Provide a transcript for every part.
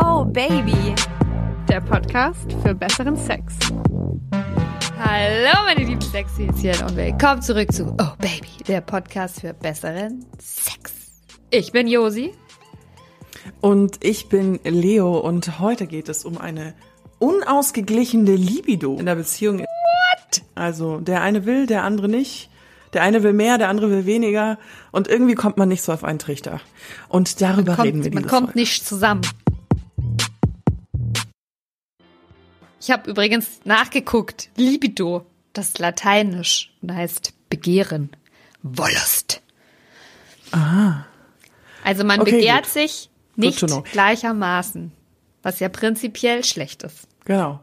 Oh Baby. Der Podcast für besseren Sex. Hallo meine lieben Sexhäschen und willkommen zurück zu Oh Baby, der Podcast für besseren Sex. Ich bin Josi. Und ich bin Leo und heute geht es um eine unausgeglichene Libido in der Beziehung. What? Also der eine will, der andere nicht. Der eine will mehr, der andere will weniger und irgendwie kommt man nicht so auf einen Trichter. Und darüber kommt, reden wir Man kommt Folge. nicht zusammen. Ich habe übrigens nachgeguckt. Libido, das ist lateinisch und heißt Begehren. Wollust. Ah. Also man Okay, begehrt gut. sich nicht gleichermaßen, was ja prinzipiell schlecht ist. Genau.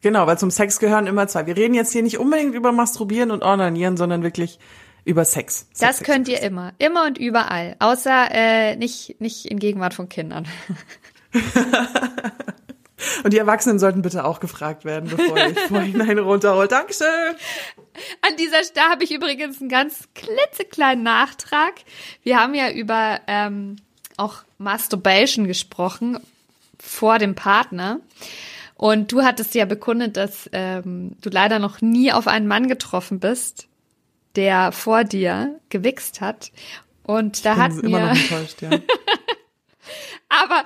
Genau, weil zum Sex gehören immer zwei. Wir reden jetzt hier nicht unbedingt über Masturbieren und Ornanieren, sondern wirklich über Sex. Sex Das Sex, könnt Sex. ihr immer, immer und überall, außer äh, nicht nicht in Gegenwart von Kindern. Und die Erwachsenen sollten bitte auch gefragt werden, bevor ich vorhinein runterhol. Dankeschön. An dieser Stelle habe ich übrigens einen ganz klitzekleinen Nachtrag. Wir haben ja über ähm, auch Masturbation gesprochen vor dem Partner. Und du hattest ja bekundet, dass ähm, du leider noch nie auf einen Mann getroffen bist, der vor dir gewichst hat. Und da hat Bin immer noch mir, enttäuscht, ja. aber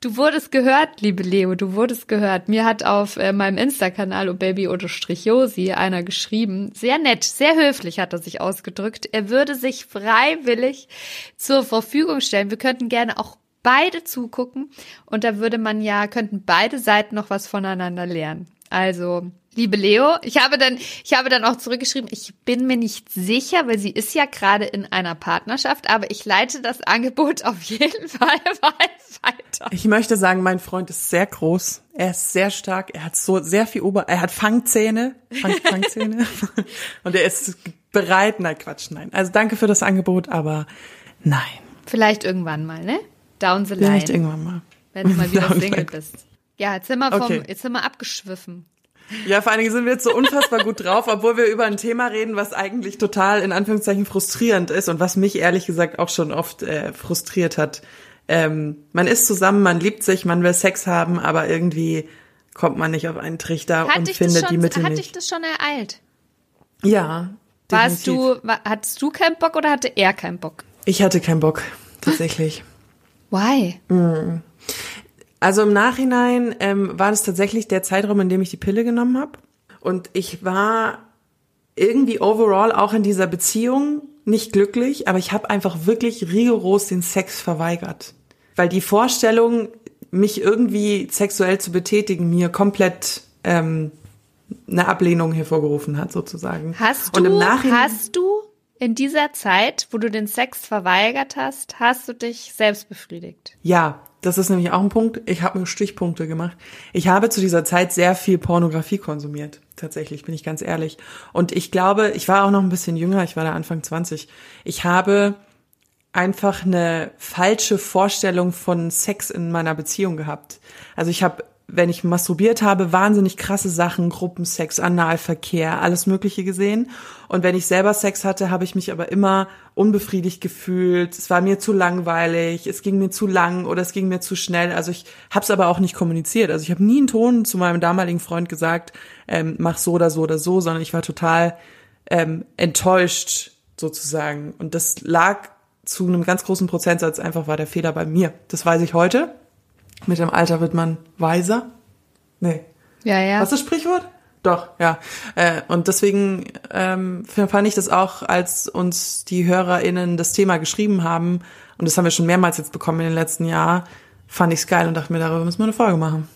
du wurdest gehört, liebe Leo, du wurdest gehört. Mir hat auf äh, meinem Insta-Kanal oh baby-josi einer geschrieben, sehr nett, sehr höflich hat er sich ausgedrückt. Er würde sich freiwillig zur Verfügung stellen. Wir könnten gerne auch beide zugucken und da würde man ja, könnten beide Seiten noch was voneinander lernen. Also, liebe Leo, ich habe dann, ich habe dann auch zurückgeschrieben, ich bin mir nicht sicher, weil sie ist ja gerade in einer Partnerschaft, aber ich leite das Angebot auf jeden Fall weiter. Ich möchte sagen, mein Freund ist sehr groß. Er ist sehr stark. Er hat so sehr viel Ober, er hat Fangzähne, Fang, Fangzähne. Und er ist bereit. Nein, Quatsch, nein. Also danke für das Angebot, aber nein. Vielleicht irgendwann mal, ne? Down the Vielleicht line, irgendwann mal. wenn du mal wieder Down Single bist. Ja, jetzt sind wir vom, Okay. jetzt sind wir abgeschwiffen. Ja, vor allen Dingen sind wir jetzt so unfassbar gut drauf, obwohl wir über ein Thema reden, was eigentlich total in Anführungszeichen frustrierend ist und was mich ehrlich gesagt auch schon oft äh, frustriert hat. Ähm, man ist zusammen, man liebt sich, man will Sex haben, aber irgendwie kommt man nicht auf einen Trichter Hat und findet schon, die Mitte hat nicht. dich das schon ereilt? ja. Warst definitiv. du, wa- hattest du keinen Bock oder hatte er keinen Bock? Ich hatte keinen Bock, tatsächlich. Why? Also im Nachhinein ähm, war das tatsächlich der Zeitraum, in dem ich die Pille genommen habe. Und ich war irgendwie overall auch in dieser Beziehung nicht glücklich, aber ich habe einfach wirklich rigoros den Sex verweigert. Weil die Vorstellung, mich irgendwie sexuell zu betätigen, mir komplett ähm, eine Ablehnung hervorgerufen hat, sozusagen. Hast Und du, im Nachhinein, hast du in dieser Zeit, wo du den Sex verweigert hast, hast du dich selbst befriedigt? Ja, das ist nämlich auch ein Punkt. Ich habe mir Stichpunkte gemacht. Ich habe zu dieser Zeit sehr viel Pornografie konsumiert. Tatsächlich, bin ich ganz ehrlich. Und ich glaube, ich war auch noch ein bisschen jünger. Ich war da Anfang 20. Ich habe einfach eine falsche Vorstellung von Sex in meiner Beziehung gehabt. Also ich habe, wenn ich masturbiert habe, wahnsinnig krasse Sachen, Gruppensex, Analverkehr, alles Mögliche gesehen. Und wenn ich selber Sex hatte, habe ich mich aber immer unbefriedigt gefühlt. Es war mir zu langweilig, es ging mir zu lang oder es ging mir zu schnell. Also ich habe es aber auch nicht kommuniziert. Also ich habe nie einen Ton zu meinem damaligen Freund gesagt, ähm, mach so oder so oder so, sondern ich war total ähm, enttäuscht sozusagen. Und das lag zu einem ganz großen Prozentsatz einfach war der Fehler bei mir. Das weiß ich heute. Mit dem Alter wird man weiser. Nee. Ja, ja. Was ist das Sprichwort? Doch, ja. Äh, und deswegen ähm, fand ich das auch, als uns die HörerInnen das Thema geschrieben haben, und das haben wir schon mehrmals jetzt bekommen in den letzten Jahren, fand ich es geil und dachte mir, darüber müssen wir eine Folge machen.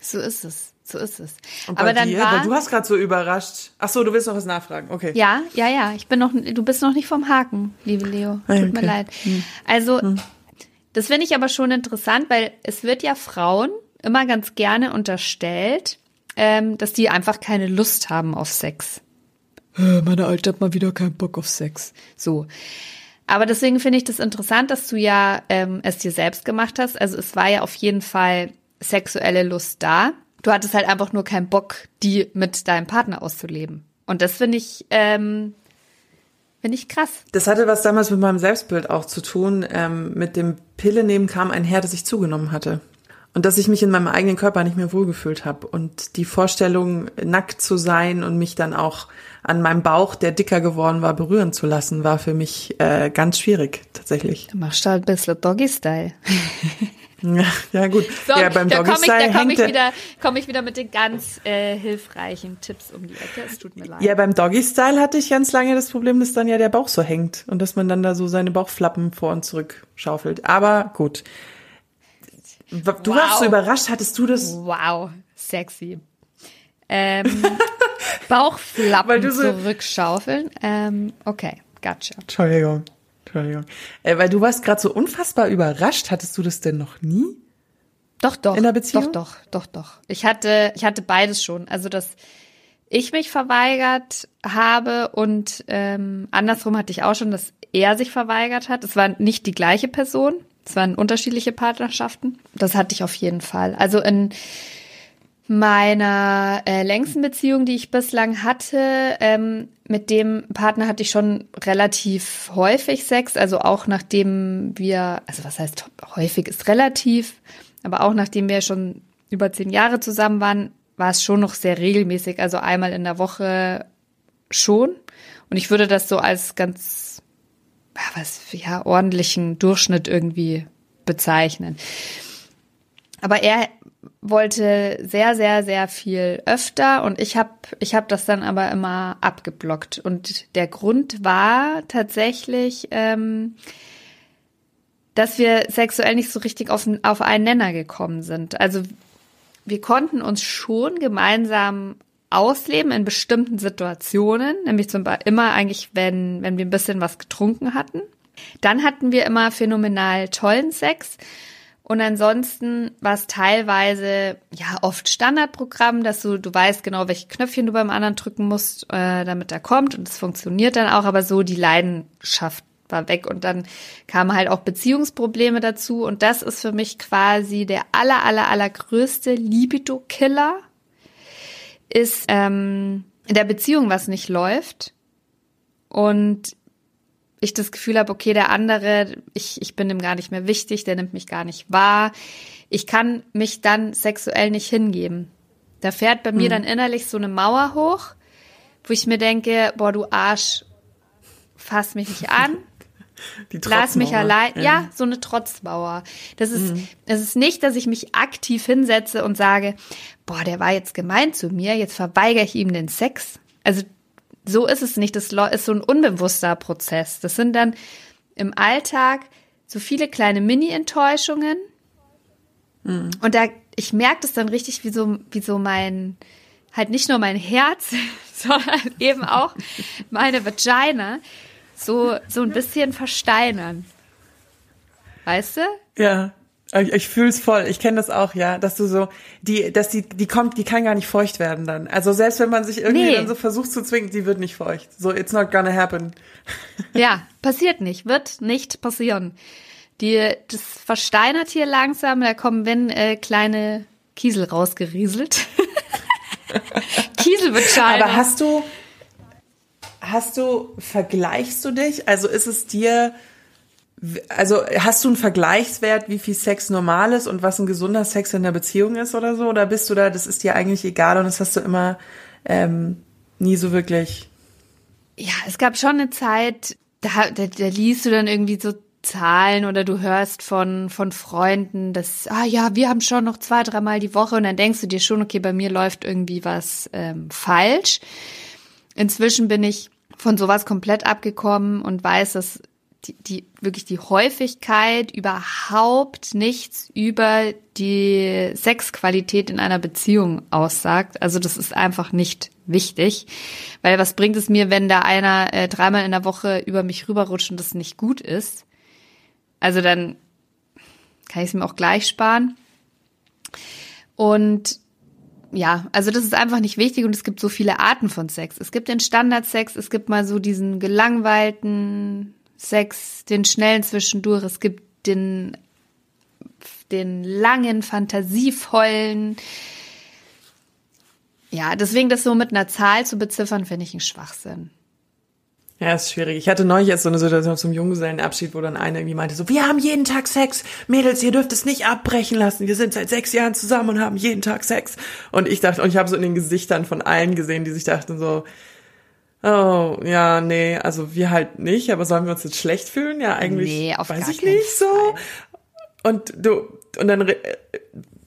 So ist es. So ist es. Und Aber dann dir, war weil du hast gerade so überrascht. Ach so, du willst noch was nachfragen. Okay. Ja, ja, ja. Ich bin noch, du bist noch nicht vom Haken, liebe Leo. Tut Ah, mir okay. leid. Also, das finde ich aber schon interessant, weil es wird ja Frauen immer ganz gerne unterstellt, ähm, dass die einfach keine Lust haben auf Sex. Äh, Meine Alte hat mal wieder keinen Bock auf Sex. So. Aber deswegen finde ich das interessant, dass du ja ähm, es dir selbst gemacht hast. Also es war ja auf jeden Fall sexuelle Lust da. Du hattest halt einfach nur keinen Bock, die mit deinem Partner auszuleben. Und das finde ich, ähm, finde ich krass. Das hatte was damals mit meinem Selbstbild auch zu tun. Ähm, mit dem Pille nehmen kam einher, dass ich zugenommen hatte. und dass ich mich in meinem eigenen Körper nicht mehr wohlgefühlt habe und die Vorstellung nackt zu sein und mich dann auch an meinem Bauch, der dicker geworden war, berühren zu lassen, war für mich äh, ganz schwierig tatsächlich. Du machst halt ein bisschen Doggy-Style. Ja, ja gut. So, ja, beim da komme ich, da komm ich, wieder, komm ich wieder mit den ganz äh, hilfreichen Tipps um die Ecke. Es tut mir leid. Ja, beim Doggy Style hatte ich ganz lange das Problem, dass dann ja der Bauch so hängt und dass man dann da so seine Bauchflappen vor und zurück schaufelt. Aber gut. Du Wow. warst so überrascht, hattest du das? Wow, sexy. Ähm, Bauchflappen Weil du so- zurückschaufeln. Ähm, okay, gotcha. Entschuldigung. Entschuldigung. Äh, weil du warst gerade so unfassbar überrascht. Hattest du das denn noch nie? Doch, doch. In der Beziehung? Doch, doch, doch, doch. Ich hatte, ich hatte beides schon. Also, dass ich mich verweigert habe und ähm, andersrum hatte ich auch schon, dass er sich verweigert hat. Es war nicht die gleiche Person. Es waren unterschiedliche Partnerschaften. Das hatte ich auf jeden Fall. Also in meiner äh, längsten Beziehung, die ich bislang hatte, ähm, mit dem Partner hatte ich schon relativ häufig Sex, also auch nachdem wir, also was heißt häufig ist relativ, aber auch nachdem wir schon über zehn Jahre zusammen waren, war es schon noch sehr regelmäßig, also einmal in der Woche schon. Und ich würde das so als ganz, ja, was, ja, ordentlichen Durchschnitt irgendwie bezeichnen. Aber er wollte sehr, sehr, sehr viel öfter und ich habe ich hab das dann aber immer abgeblockt. Und der Grund war tatsächlich, ähm, dass wir sexuell nicht so richtig auf, auf einen Nenner gekommen sind. Also wir konnten uns schon gemeinsam ausleben in bestimmten Situationen, nämlich zum Beispiel immer eigentlich, wenn, wenn wir ein bisschen was getrunken hatten. Dann hatten wir immer phänomenal tollen Sex. Und ansonsten war es teilweise ja oft Standardprogramm, dass du du weißt genau, welche Knöpfchen du beim anderen drücken musst, äh, damit er kommt. Und es funktioniert dann auch, aber so die Leidenschaft war weg. Und dann kamen halt auch Beziehungsprobleme dazu. Und das ist für mich quasi der aller aller allergrößte Libido-Killer ist ähm, in der Beziehung was nicht läuft. Und ich das Gefühl habe, okay, der andere, ich, ich bin ihm gar nicht mehr wichtig, der nimmt mich gar nicht wahr. Ich kann mich dann sexuell nicht hingeben. Da fährt bei mir dann innerlich so eine Mauer hoch, wo ich mir denke, boah, du Arsch, fass mich nicht an, Die lass mich allein. Ja, so eine Trotzmauer. Das ist, es ist nicht, dass ich mich aktiv hinsetze und sage, boah, der war jetzt gemein zu mir, jetzt verweigere ich ihm den Sex. Also so ist es nicht. Das ist so ein unbewusster Prozess. Das sind dann im Alltag so viele kleine Mini-Enttäuschungen. Und da, ich merke das dann richtig, wie so, wie so mein, halt nicht nur mein Herz, sondern eben auch meine Vagina so, so ein bisschen versteinern. Weißt du? Ja. Ich, ich fühl's voll. Ich kenne das auch, ja, dass du so die, dass die, die kommt, die kann gar nicht feucht werden dann. Also selbst wenn man sich irgendwie Nee. dann so versucht zu zwingen, die wird nicht feucht. So, it's not gonna happen. Ja, passiert nicht, wird nicht passieren. Die, das versteinert hier langsam, da kommen wenn äh, kleine Kiesel rausgerieselt. Kieselvagina. Aber hast du, hast du, vergleichst du dich? Also ist es dir, also hast du einen Vergleichswert, wie viel Sex normal ist und was ein gesunder Sex in der Beziehung ist oder so? Oder bist du da, das ist dir eigentlich egal und das hast du immer ähm, nie so wirklich? Ja, es gab schon eine Zeit, da, da, da liest du dann irgendwie so Zahlen oder du hörst von, von Freunden, dass, ah ja, wir haben schon noch zwei, dreimal die Woche und dann denkst du dir schon, okay, bei mir läuft irgendwie was ähm, falsch. Inzwischen bin ich von sowas komplett abgekommen und weiß, dass die, die wirklich die Häufigkeit überhaupt nichts über die Sexqualität in einer Beziehung aussagt. Also das ist einfach nicht wichtig, weil was bringt es mir, wenn da einer äh, dreimal in der Woche über mich rüberrutscht und das nicht gut ist? Also dann kann ich es mir auch gleich sparen. Und ja, also das ist einfach nicht wichtig und es gibt so viele Arten von Sex. Es gibt den Standardsex, es gibt mal so diesen gelangweilten Sex, den schnellen zwischendurch, es gibt den, den langen, fantasievollen. Ja, deswegen das so mit einer Zahl zu beziffern, finde ich ein Schwachsinn. Ja, ist schwierig. Ich hatte neulich jetzt so eine Situation zum Junggesellenabschied, wo dann einer irgendwie meinte so, wir haben jeden Tag Sex. Mädels, ihr dürft es nicht abbrechen lassen. Wir sind seit sechs Jahren zusammen und haben jeden Tag Sex. Und ich dachte, und ich habe so in den Gesichtern von allen gesehen, die sich dachten so, oh, ja, nee, also wir halt nicht, aber sollen wir uns jetzt schlecht fühlen? Ja, eigentlich Nee, auf weiß gar ich nicht so. Und du, und dann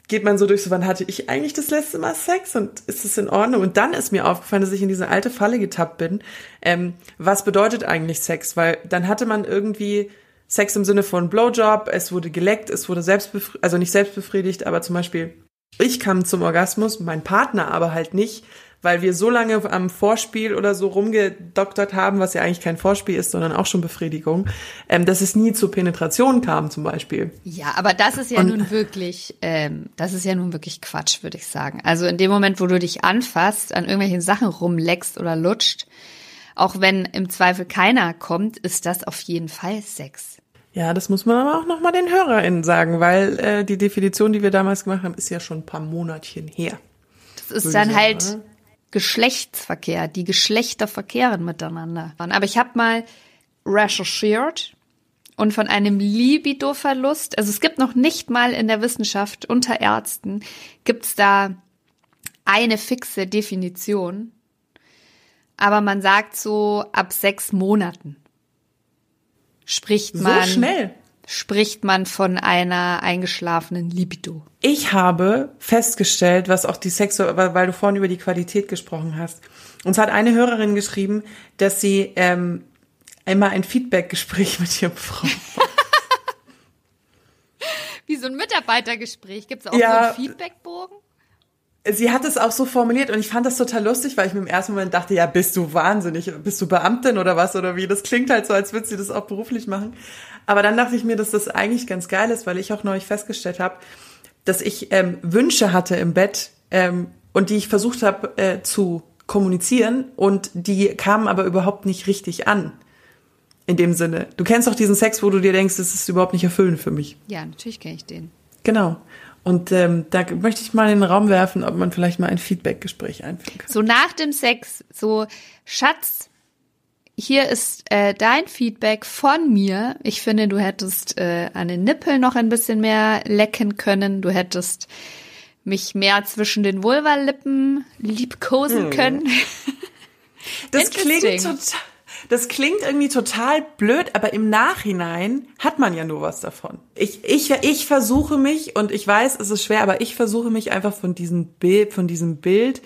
geht man so durch, so wann hatte ich eigentlich das letzte Mal Sex und ist es in Ordnung? Und dann ist mir aufgefallen, dass ich in diese alte Falle getappt bin. Ähm, was bedeutet eigentlich Sex? Weil dann hatte man irgendwie Sex im Sinne von Blowjob, es wurde geleckt, es wurde selbstbefriedigt, also nicht selbstbefriedigt, aber zum Beispiel ich kam zum Orgasmus, mein Partner aber halt nicht, weil wir so lange am Vorspiel oder so rumgedoktert haben, was ja eigentlich kein Vorspiel ist, sondern auch schon Befriedigung, ähm, dass es nie zur Penetration kam zum Beispiel. Ja, aber das ist ja Und- nun wirklich, ähm, das ist ja nun wirklich Quatsch, würde ich sagen. Also in dem Moment, wo du dich anfasst, an irgendwelchen Sachen rumleckst oder lutscht, auch wenn im Zweifel keiner kommt, ist das auf jeden Fall Sex. Ja, das muss man aber auch nochmal den HörerInnen sagen, weil äh, die Definition, die wir damals gemacht haben, ist ja schon ein paar Monatchen her. Das ist dann sagen, halt oder? Geschlechtsverkehr, die Geschlechter verkehren miteinander. Aber ich habe mal recherchiert und von einem Libido-Verlust, also es gibt noch nicht mal in der Wissenschaft unter Ärzten, gibt's da eine fixe Definition. Aber man sagt so ab sechs Monaten spricht So man, schnell. Spricht man von einer eingeschlafenen Libido. Ich habe festgestellt, was auch die Sexu weil du vorhin über die Qualität gesprochen hast. Uns hat eine Hörerin geschrieben, dass sie ähm, einmal ein Feedback-Gespräch mit ihrem Freund. Wie so ein Mitarbeitergespräch. Gibt's auch Ja. so einen Feedbackbogen? Sie hat es auch so formuliert und ich fand das total lustig, weil ich mir im ersten Moment dachte, ja, bist du wahnsinnig, bist du Beamtin oder was oder wie? Das klingt halt so, als würde sie das auch beruflich machen. Aber dann dachte ich mir, dass das eigentlich ganz geil ist, weil ich auch neulich festgestellt habe, dass ich ähm, Wünsche hatte im Bett ähm, und die ich versucht habe äh, zu kommunizieren und die kamen aber überhaupt nicht richtig an. In dem Sinne. Du kennst doch diesen Sex, wo du dir denkst, das ist überhaupt nicht erfüllend für mich. Ja, natürlich kenne ich den. Genau. Und ähm, da möchte ich mal in den Raum werfen, ob man vielleicht mal ein Feedback-Gespräch einführen kann. So nach dem Sex, so Schatz, hier ist äh, dein Feedback von mir. Ich finde, du hättest äh, an den Nippeln noch ein bisschen mehr lecken können. Du hättest mich mehr zwischen den Vulvalippen liebkosen können. Das klingt total, das klingt irgendwie total blöd, aber im Nachhinein hat man ja nur was davon. Ich, ich, ich versuche mich, und ich weiß, es ist schwer, aber ich versuche mich einfach von diesem Bild, von diesem Bild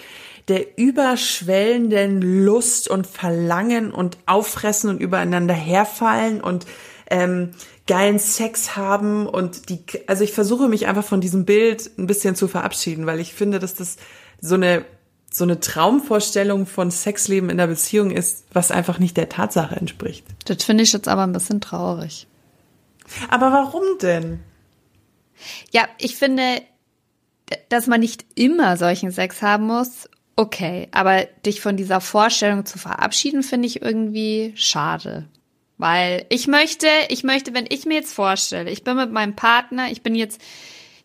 der überschwellenden Lust und Verlangen und Auffressen und übereinander herfallen und ähm, geilen Sex haben und die, also ich versuche mich einfach von diesem Bild ein bisschen zu verabschieden, weil ich finde, dass das so eine so eine Traumvorstellung von Sexleben in der Beziehung ist, was einfach nicht der Tatsache entspricht. Das finde ich jetzt aber ein bisschen traurig. Aber warum denn? Ja, ich finde, dass man nicht immer solchen Sex haben muss, okay. Aber dich von dieser Vorstellung zu verabschieden, finde ich irgendwie schade. Weil ich möchte, ich möchte, wenn ich mir jetzt vorstelle, ich bin mit meinem Partner, ich bin jetzt,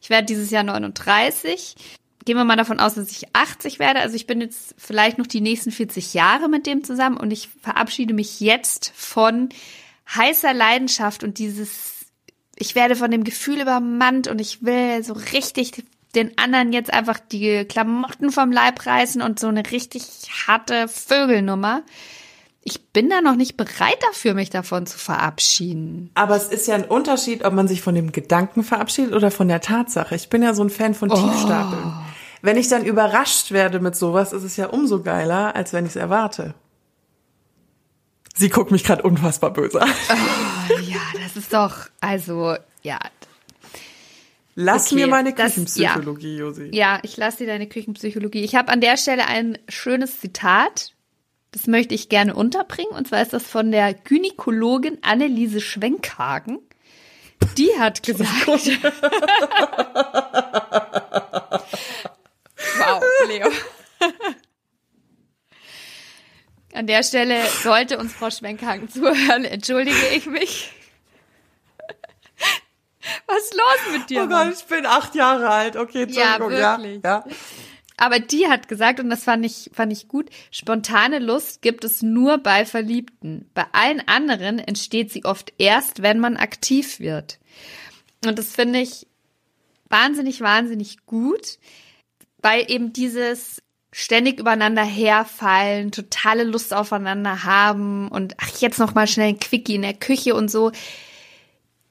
ich werde dieses Jahr 39. Gehen wir mal davon aus, dass ich 80 werde. Also ich bin jetzt vielleicht noch die nächsten 40 Jahre mit dem zusammen und ich verabschiede mich jetzt von heißer Leidenschaft und dieses ich werde von dem Gefühl übermannt und ich will so richtig den anderen jetzt einfach die Klamotten vom Leib reißen und so eine richtig harte Vögelnummer. Ich bin da noch nicht bereit dafür, mich davon zu verabschieden. Aber es ist ja ein Unterschied, ob man sich von dem Gedanken verabschiedet oder von der Tatsache. Ich bin ja so ein Fan von Tiefstapeln. Wenn ich dann überrascht werde mit sowas, ist es ja umso geiler, als wenn ich es erwarte. Sie guckt mich gerade unfassbar böse an. Ja, das ist doch, also, ja. Lass Okay, mir meine das- Küchenpsychologie, Josi. Ja, ich lasse dir deine Küchenpsychologie. Ich habe an der Stelle ein schönes Zitat. Das möchte ich gerne unterbringen. Und zwar ist das von der Gynäkologin Anneliese Schwenkhagen. Die hat gesagt. wow, Leo. An der Stelle sollte uns Frau Schwenkhagen zuhören, entschuldige ich mich. Was ist los mit dir? Oh Mann? Gott, ich bin acht Jahre alt. Okay, Entschuldigung. wirklich. Ja, ja. Aber die hat gesagt, und das fand ich, fand ich gut, spontane Lust gibt es nur bei Verliebten. Bei allen anderen entsteht sie oft erst, wenn man aktiv wird. Und das finde ich wahnsinnig, wahnsinnig gut, weil eben dieses ständig übereinander herfallen, totale Lust aufeinander haben und ach, jetzt noch mal schnell ein Quickie in der Küche und so.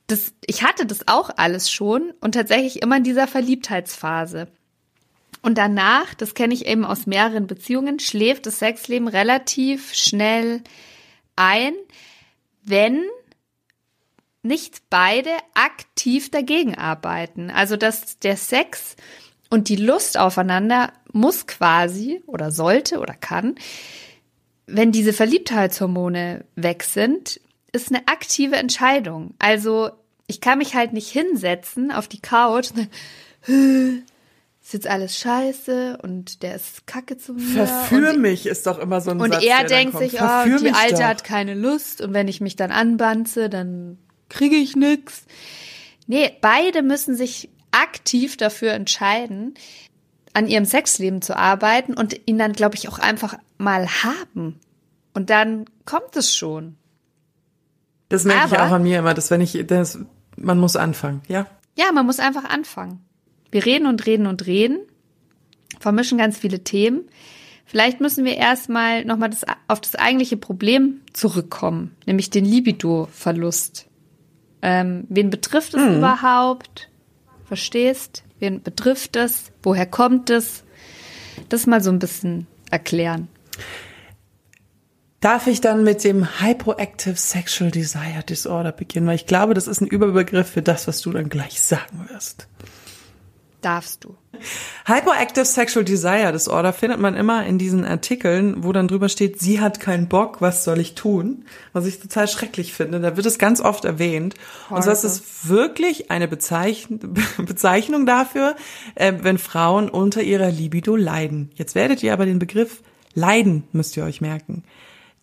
Das, ich hatte das auch alles schon und tatsächlich immer in dieser Verliebtheitsphase. Und danach, das kenne ich eben aus mehreren Beziehungen, schläft das Sexleben relativ schnell ein, wenn nicht beide aktiv dagegen arbeiten. Also dass der Sex und die Lust aufeinander muss quasi oder sollte oder kann, wenn diese Verliebtheitshormone weg sind, ist eine aktive Entscheidung. Also ich kann mich halt nicht hinsetzen auf die Couch ist jetzt alles scheiße und der ist kacke zu mir. Verführ und, mich ist doch immer so ein Und Satz, er der denkt sich, oh, Verführ die mich Alte doch. hat keine Lust und wenn ich mich dann anbanze, dann kriege ich nix. Nee, beide müssen sich aktiv dafür entscheiden, an ihrem Sexleben zu arbeiten und ihn dann, glaube ich, auch einfach mal haben. Und dann kommt es schon. Das merke ich Aber- auch an mir immer, dass wenn ich, das, man muss anfangen, ja. Ja, man muss einfach anfangen. Wir reden und reden und reden, vermischen ganz viele Themen. Vielleicht müssen wir erstmal nochmal das, auf das eigentliche Problem zurückkommen, nämlich den Libido-Verlust. Ähm, wen betrifft es überhaupt? Verstehst? Wen betrifft es? Woher kommt es? Das mal so ein bisschen erklären. Darf ich dann mit dem Hypoactive Sexual Desire Disorder beginnen? Weil ich glaube, das ist ein Überbegriff für das, was du dann gleich sagen wirst. Darfst du. Hypoactive Sexual Desire Disorder findet man immer in diesen Artikeln, wo dann drüber steht, sie hat keinen Bock, was soll ich tun? Was ich total schrecklich finde. Da wird es ganz oft erwähnt. Und zwar ist es wirklich eine Bezeichn Bezeichnung dafür, äh, wenn Frauen unter ihrer Libido leiden. Jetzt werdet ihr aber den Begriff leiden, müsst ihr euch merken.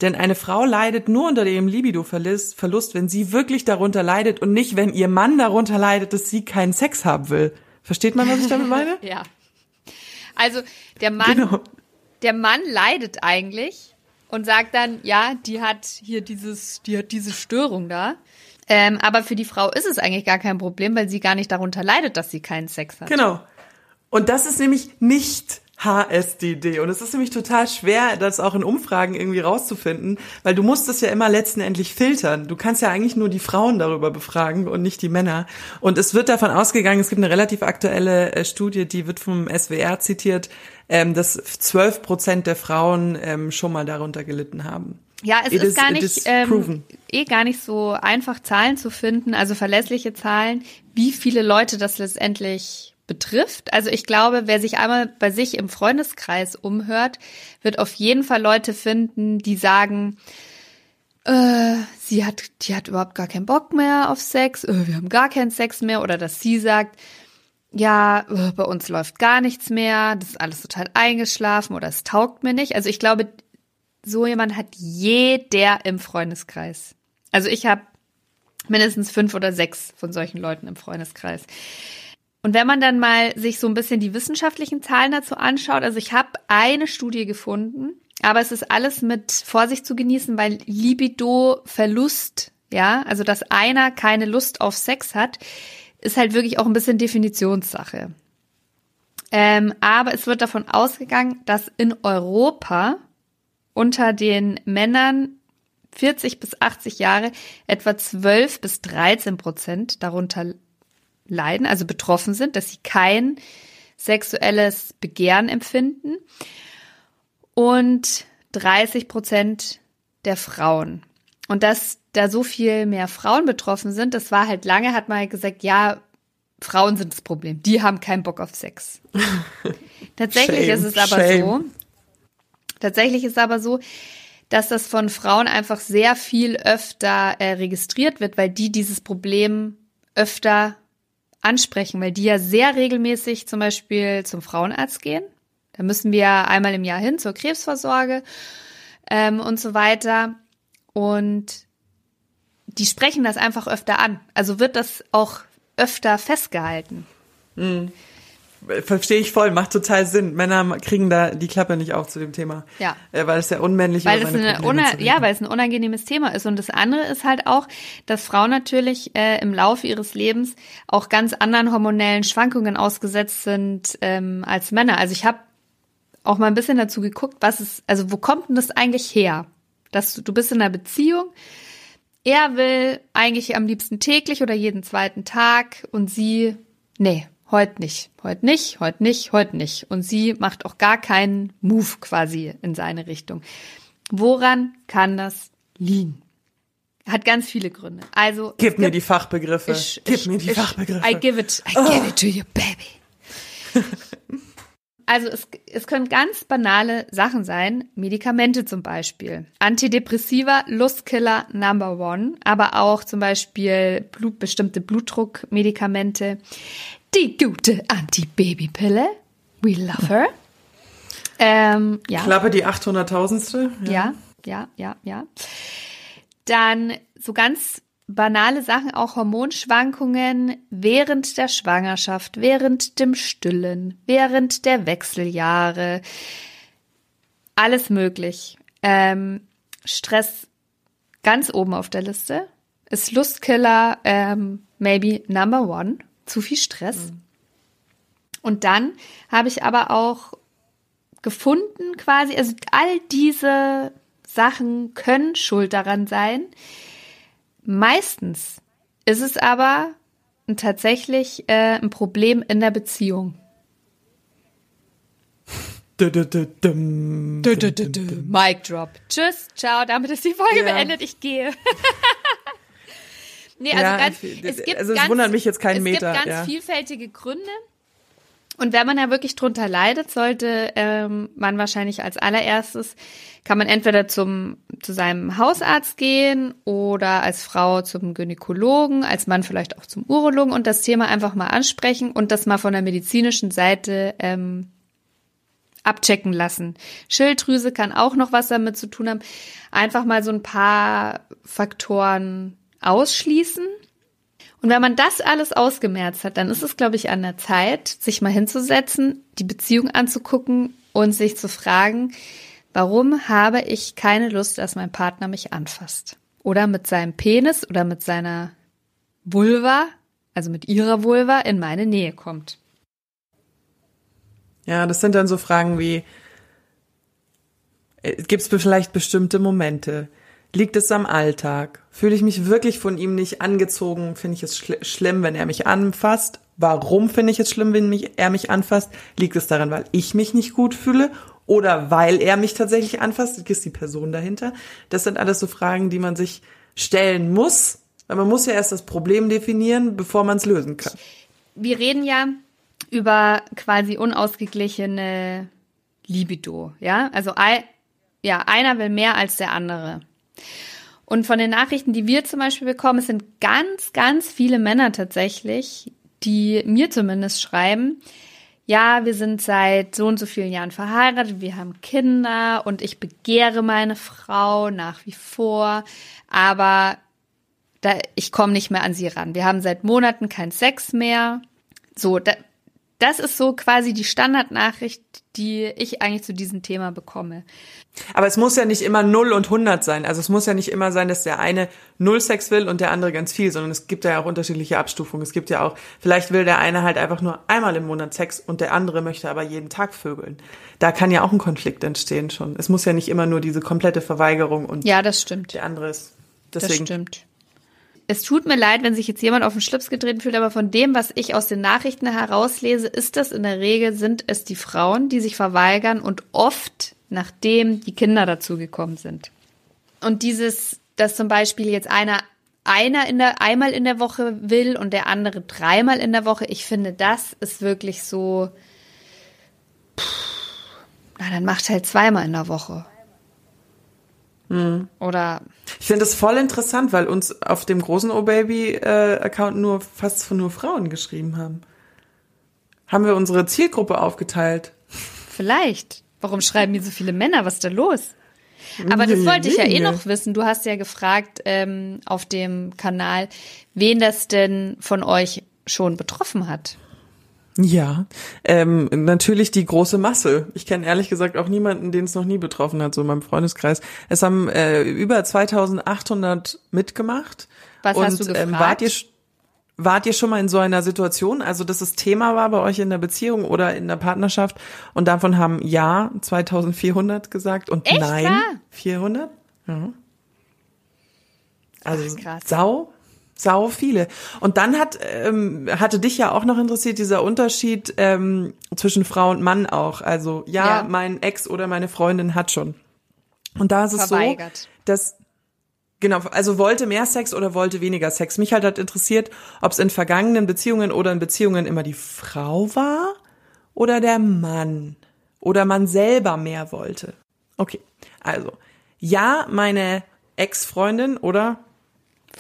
Denn eine Frau leidet nur unter ihrem Libido-Verlust, Verlust, wenn sie wirklich darunter leidet und nicht, wenn ihr Mann darunter leidet, dass sie keinen Sex haben will. Versteht man, was ich damit meine? Ja. Also der Mann, Genau. der Mann leidet eigentlich und sagt dann, ja, die hat hier dieses, die hat diese Störung da. Ähm, aber für die Frau ist es eigentlich gar kein Problem, weil sie gar nicht darunter leidet, dass sie keinen Sex hat. Genau. Und das ist nämlich nicht HSDD. Und es ist nämlich total schwer, das auch in Umfragen irgendwie rauszufinden, weil du musst das ja immer letztendlich filtern. Du kannst ja eigentlich nur die Frauen darüber befragen und nicht die Männer. Und es wird davon ausgegangen, es gibt eine relativ aktuelle äh, Studie, die wird vom SWR zitiert, ähm, dass 12 Prozent der Frauen ähm, schon mal darunter gelitten haben. Ja, es It ist is- gar nicht ähm, eh gar nicht so einfach Zahlen zu finden, also verlässliche Zahlen, wie viele Leute das letztendlich betrifft. Also ich glaube, wer sich einmal bei sich im Freundeskreis umhört, wird auf jeden Fall Leute finden, die sagen, äh, sie hat, die hat überhaupt gar keinen Bock mehr auf Sex, äh, wir haben gar keinen Sex mehr, oder dass sie sagt, ja, äh, bei uns läuft gar nichts mehr, das ist alles total eingeschlafen oder es taugt mir nicht. Also ich glaube, so jemand hat jeder im Freundeskreis. Also ich habe mindestens fünf oder sechs von solchen Leuten im Freundeskreis. Und wenn man dann mal sich so ein bisschen die wissenschaftlichen Zahlen dazu anschaut, also ich habe eine Studie gefunden, aber es ist alles mit Vorsicht zu genießen, weil Libido-Verlust, ja, also dass einer keine Lust auf Sex hat, ist halt wirklich auch ein bisschen Definitionssache. Ähm, aber es wird davon ausgegangen, dass in Europa unter den Männern 40 bis 80 Jahre etwa 12 bis 13 Prozent darunter leiden, also betroffen sind, dass sie kein sexuelles Begehren empfinden und 30 Prozent der Frauen. Und dass da so viel mehr Frauen betroffen sind, das war halt lange, hat man halt gesagt, ja, Frauen sind das Problem. Die haben keinen Bock auf Sex. Tatsächlich Shame, ist es aber shame. so. Tatsächlich ist aber so, dass das von Frauen einfach sehr viel öfter äh, registriert wird, weil die dieses Problem öfter ansprechen, weil die ja sehr regelmäßig zum Beispiel zum Frauenarzt gehen. Da müssen wir einmal im Jahr hin zur Krebsvorsorge ähm, und so weiter. Und die sprechen das einfach öfter an. Also wird das auch öfter festgehalten. Verstehe ich voll, macht total Sinn. Männer kriegen da die Klappe nicht auf zu dem Thema. Ja. Äh, weil es ja unmännlich weil una Ja, weil es ein unangenehmes Thema ist. Und das andere ist halt auch, dass Frauen natürlich äh, im Laufe ihres Lebens auch ganz anderen hormonellen Schwankungen ausgesetzt sind ähm, als Männer. Also ich habe auch mal ein bisschen dazu geguckt, was ist, also wo kommt denn das eigentlich her? Dass du, du bist in einer Beziehung, er will eigentlich am liebsten täglich oder jeden zweiten Tag und sie, nee, heute nicht, heute nicht, heute nicht, heute nicht. Und sie macht auch gar keinen Move quasi in seine Richtung. Woran kann das liegen? Hat ganz viele Gründe. Also gib mir die Fachbegriffe. Ich, gib ich, mir die ich, Fachbegriffe. I give it, I oh. give it to you, baby. Also es, es können ganz banale Sachen sein, Medikamente zum Beispiel, Antidepressiva, Lustkiller Number One, aber auch zum Beispiel Blut, bestimmte Blutdruckmedikamente, die gute Antibabypille, we love her. Ähm, ja. Klappe die 800.000ste. Ja. ja, ja, ja, ja. Dann so ganz banale Sachen, auch Hormonschwankungen während der Schwangerschaft, während dem Stillen, während der Wechseljahre. Alles möglich. Ähm, Stress ganz oben auf der Liste. Ist Lustkiller ähm, maybe number one. Zu viel Stress. Mhm. Und dann habe ich aber auch gefunden quasi, also all diese Sachen können schuld daran sein, Meistens ist es aber tatsächlich äh, ein Problem in der Beziehung. Mic drop. Tschüss, ciao, damit ist die Folge ja. beendet. Ich gehe. nee, also ja, ganz, es gibt also es ganz, wundert mich jetzt kein Meter. Es gibt ganz ja. vielfältige Gründe. Und wenn man ja wirklich drunter leidet, sollte ähm, man wahrscheinlich als allererstes, kann man entweder zum, zu seinem Hausarzt gehen oder als Frau zum Gynäkologen, als Mann vielleicht auch zum Urologen und das Thema einfach mal ansprechen und das mal von der medizinischen Seite ähm, abchecken lassen. Schilddrüse kann auch noch was damit zu tun haben. Einfach mal so ein paar Faktoren ausschließen und wenn man das alles ausgemerzt hat, dann ist es, glaube ich, an der Zeit, sich mal hinzusetzen, die Beziehung anzugucken und sich zu fragen, warum habe ich keine Lust, dass mein Partner mich anfasst? Oder mit seinem Penis oder mit seiner Vulva, also mit ihrer Vulva, in meine Nähe kommt. Ja, das sind dann so Fragen wie, äh, gibt es vielleicht bestimmte Momente? Liegt es am Alltag? Fühle ich mich wirklich von ihm nicht angezogen? Finde ich es schl schlimm, wenn er mich anfasst? Warum finde ich es schlimm, wenn mich, er mich anfasst? Liegt es daran, weil ich mich nicht gut fühle? Oder weil er mich tatsächlich anfasst? Es die Person dahinter? Das sind alles so Fragen, die man sich stellen muss. Weil man muss ja erst das Problem definieren, bevor man es lösen kann. Wir reden ja über quasi unausgeglichene Libido, ja? Also ja, einer will mehr als der andere. Und von den Nachrichten, die wir zum Beispiel bekommen, sind ganz, ganz viele Männer tatsächlich, die mir zumindest schreiben, ja, wir sind seit so und so vielen Jahren verheiratet, wir haben Kinder und ich begehre meine Frau nach wie vor, aber da, ich komme nicht mehr an sie ran. Wir haben seit Monaten keinen Sex mehr. So, da, das ist so quasi die Standardnachricht, die ich eigentlich zu diesem Thema bekomme. Aber es muss ja nicht immer 0 und 100 sein. Also es muss ja nicht immer sein, dass der eine null Sex will und der andere ganz viel, sondern es gibt ja auch unterschiedliche Abstufungen. Es gibt ja auch, vielleicht will der eine halt einfach nur einmal im Monat Sex und der andere möchte aber jeden Tag vögeln. Da kann ja auch ein Konflikt entstehen schon. Es muss ja nicht immer nur diese komplette Verweigerung und ja, das stimmt. Der andere ist deswegen. Das stimmt es tut mir leid, wenn sich jetzt jemand auf den Schlips getreten fühlt, aber von dem, was ich aus den Nachrichten herauslese, ist das in der Regel, sind es die Frauen, die sich verweigern und oft nachdem die Kinder dazugekommen sind. Und dieses, dass zum Beispiel jetzt einer einer in der, einmal in der Woche will und der andere dreimal in der Woche, ich finde, das ist wirklich so, pff, na, dann macht halt zweimal in der Woche. Mhm. Oder. Ich finde das voll interessant, weil uns auf dem großen O-Baby-Account nur fast von nur Frauen geschrieben haben. Haben wir unsere Zielgruppe aufgeteilt? Vielleicht. Warum schreiben mir so viele Männer? Was ist da los? Aber das wollte ich ja eh noch wissen. Du hast ja gefragt ähm, auf dem Kanal, wen das denn von euch schon betroffen hat. Ja, ähm, natürlich die große Masse. Ich kenne ehrlich gesagt auch niemanden, den es noch nie betroffen hat, so in meinem Freundeskreis. Es haben äh, über 2800 mitgemacht. Was und, hast du gefragt? Ähm, wart, ihr, wart ihr schon mal in so einer Situation, also dass es Thema war bei euch in der Beziehung oder in der Partnerschaft und davon haben ja 2400 gesagt und Echt, nein wahr? 400? Ja. Also Ach, krass. sau, sau viele. Und dann hat ähm, hatte dich ja auch noch interessiert dieser Unterschied ähm, zwischen Frau und Mann auch. Also ja, Ja. mein Ex oder meine Freundin hat schon. Und da ist es Verweigert. so, dass Genau, also wollte mehr Sex oder wollte weniger Sex. Mich halt hat interessiert, ob es in vergangenen Beziehungen oder in Beziehungen immer die Frau war oder der Mann oder man selber mehr wollte. Okay, also ja, meine Ex-Freundin oder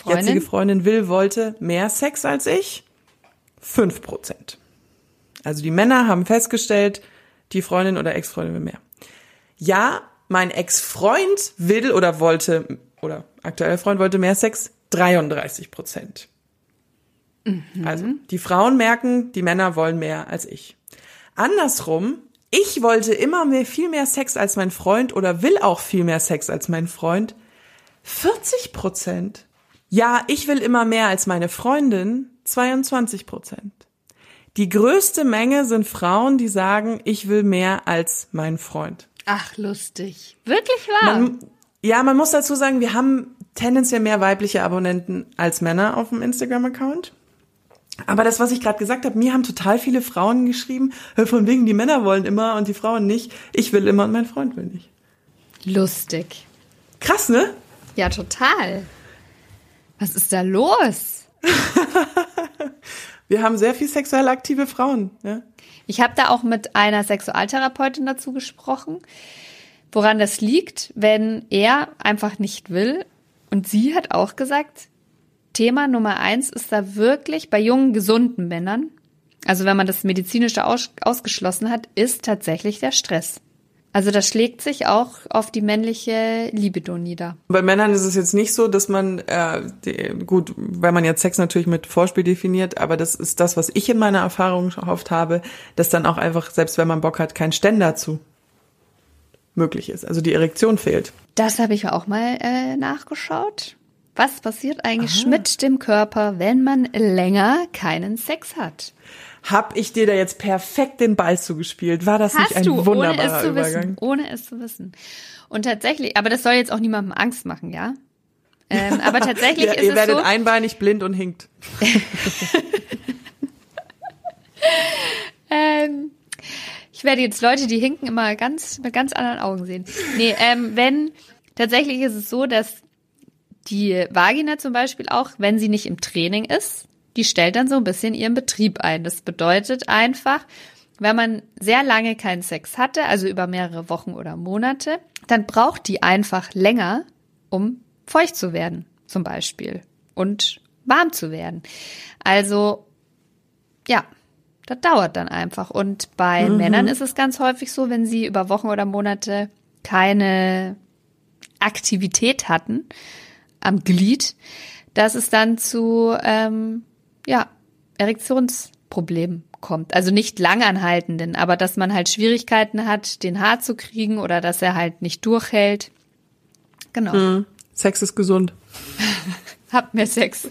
jetzige Freundin? Freundin Will wollte mehr Sex als ich. Fünf Prozent. Also die Männer haben festgestellt, die Freundin oder Ex-Freundin will mehr. Ja, mein Ex-Freund will oder wollte, oder aktueller Freund wollte mehr Sex, 33 Prozent. Also, die Frauen merken, die Männer wollen mehr als ich. Andersrum, ich wollte immer mehr, viel mehr Sex als mein Freund oder will auch viel mehr Sex als mein Freund. 40 Prozent. Ja, ich will immer mehr als meine Freundin. 22 Prozent. Die größte Menge sind Frauen, die sagen, ich will mehr als mein Freund. Ach, lustig. Wirklich wahr? Man, ja, man muss dazu sagen, wir haben tendenziell mehr weibliche Abonnenten als Männer auf dem Instagram-Account. Aber das, was ich gerade gesagt habe, mir haben total viele Frauen geschrieben, "Hör, von wegen, die Männer wollen immer und die Frauen nicht. Ich will immer und mein Freund will nicht. Lustig. Krass, ne? Ja, total. Was ist da los? Wir haben sehr viel sexuell aktive Frauen. Ja? Ich habe da auch mit einer Sexualtherapeutin dazu gesprochen, woran das liegt, wenn er einfach nicht will. Und sie hat auch gesagt, Thema Nummer eins ist da wirklich bei jungen, gesunden Männern, also wenn man das medizinische aus ausgeschlossen hat, ist tatsächlich der Stress. Also das schlägt sich auch auf die männliche Libido nieder. Bei Männern ist es jetzt nicht so, dass man, äh, die, gut, weil man jetzt Sex natürlich mit Vorspiel definiert, aber das ist das, was ich in meiner Erfahrung oft habe, dass dann auch einfach, selbst wenn man Bock hat, kein Ständer zu möglich ist. Also die Erektion fehlt. Das habe ich auch mal äh, nachgeschaut. Was passiert eigentlich mit dem Körper, wenn man länger keinen Sex hat? Hab ich dir da jetzt perfekt den Ball zugespielt? War das nicht Hast ein du, ohne es wunderbarer zu Übergang? wissen. Ohne es zu wissen. Und tatsächlich, aber das soll jetzt auch niemandem Angst machen, ja? Ähm, aber tatsächlich Ja, ist ihr es werdet so, einbeinig, blind und hinkt. ähm, ich werde jetzt Leute, die hinken, immer ganz mit ganz anderen Augen sehen. Nee, ähm, wenn tatsächlich ist es so, dass die Vagina zum Beispiel auch, wenn sie nicht im Training ist, die stellt dann so ein bisschen ihren Betrieb ein. Das bedeutet einfach, wenn man sehr lange keinen Sex hatte, also über mehrere Wochen oder Monate, dann braucht die einfach länger, um feucht zu werden, zum Beispiel. Und warm zu werden. Also, ja, das dauert dann einfach. Und bei Männern ist es ganz häufig so, wenn sie über Wochen oder Monate keine Aktivität hatten am Glied, dass es dann zu ähm, ja, Erektionsproblemen kommt. Also nicht langanhaltenden, aber dass man halt Schwierigkeiten hat, den Haar zu kriegen oder dass er halt nicht durchhält. Genau. Hm. Sex ist gesund. Habt mehr Sex.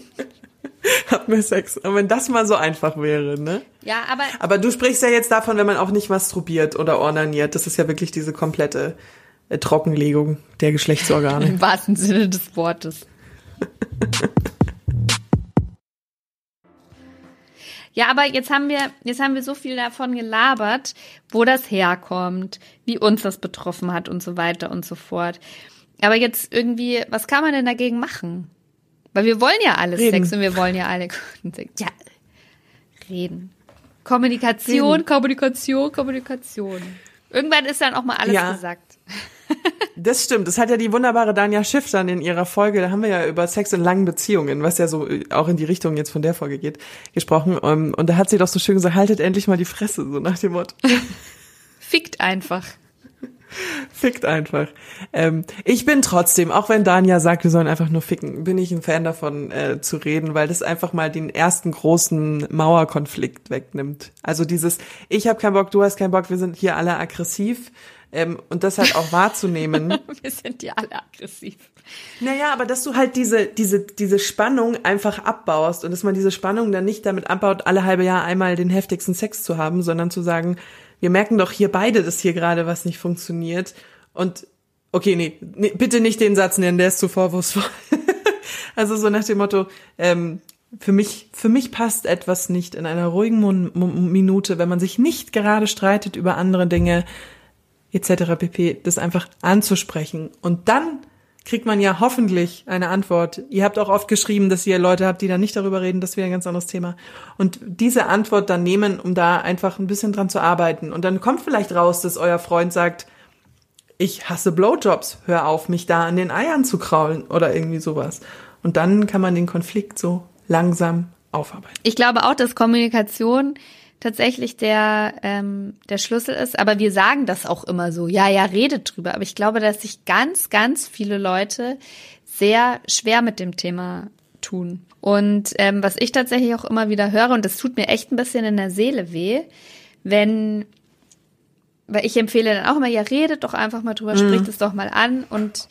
Hab mehr Sex. Und wenn das mal so einfach wäre, ne? Ja, aber Aber du sprichst ja jetzt davon, wenn man auch nicht masturbiert oder ornaniert. Das ist ja wirklich diese komplette äh, Trockenlegung der Geschlechtsorgane. im wahrsten Sinne des Wortes. Ja, aber jetzt haben wir, jetzt haben wir so viel davon gelabert, wo das herkommt, wie uns das betroffen hat und so weiter und so fort. Aber jetzt irgendwie, was kann man denn dagegen machen? Weil wir wollen ja alle Reden. Sex und wir wollen ja alle guten Sex. Ja, reden. Kommunikation, Reden. Kommunikation, Kommunikation. Irgendwann ist dann auch mal alles Ja. gesagt. Das stimmt. Das hat ja die wunderbare Danja Schiff dann in ihrer Folge, da haben wir ja über Sex in langen Beziehungen, was ja so äh, auch in die Richtung jetzt von der Folge geht, gesprochen. Ähm, Und da hat sie doch so schön gesagt, haltet endlich mal die Fresse, so nach dem Motto. Fickt einfach. Fickt einfach. Ähm, ich bin trotzdem, auch wenn Dania sagt, wir sollen einfach nur ficken, bin ich ein Fan davon äh, zu reden, weil das einfach mal den ersten großen Mauerkonflikt wegnimmt. Also dieses, ich habe keinen Bock, du hast keinen Bock, wir sind hier alle aggressiv. Ähm, und das halt auch wahrzunehmen. wir sind ja alle aggressiv. Naja, aber dass du halt diese, diese, diese Spannung einfach abbaust und dass man diese Spannung dann nicht damit abbaut, alle halbe Jahr einmal den heftigsten Sex zu haben, sondern zu sagen, wir merken doch hier beide, dass hier gerade was nicht funktioniert. Und okay, nee, nee, bitte nicht den Satz nennen, der ist zu vorwurfsvoll. also so nach dem Motto, ähm, für mich, für mich passt etwas nicht in einer ruhigen Minute, wenn man sich nicht gerade streitet über andere Dinge, etc. pp, das einfach anzusprechen. Und dann kriegt man ja hoffentlich eine Antwort. Ihr habt auch oft geschrieben, dass ihr Leute habt, die da nicht darüber reden, das wäre ein ganz anderes Thema. Und diese Antwort dann nehmen, um da einfach ein bisschen dran zu arbeiten. Und dann kommt vielleicht raus, dass euer Freund sagt, ich hasse Blowjobs, hör auf, mich da an den Eiern zu kraulen oder irgendwie sowas. Und dann kann man den Konflikt so langsam aufarbeiten. Ich glaube auch, dass Kommunikation tatsächlich der, ähm, der Schlüssel ist. Aber wir sagen das auch immer so. Ja, ja, redet drüber. Aber ich glaube, dass sich ganz, ganz viele Leute sehr schwer mit dem Thema tun. Und ähm, was ich tatsächlich auch immer wieder höre, und das tut mir echt ein bisschen in der Seele weh, wenn, weil ich empfehle dann auch immer, ja, redet doch einfach mal drüber, mhm. spricht es doch mal an und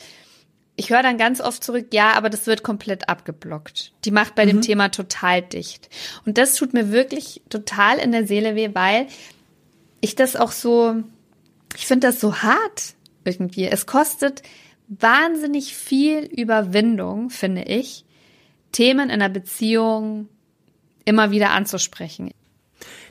ich höre dann ganz oft zurück, ja, aber das wird komplett abgeblockt. Die macht bei mhm. dem Thema total dicht. Und das tut mir wirklich total in der Seele weh, weil ich das auch so, ich finde das so hart irgendwie. Es kostet wahnsinnig viel Überwindung, finde ich, Themen in einer Beziehung immer wieder anzusprechen.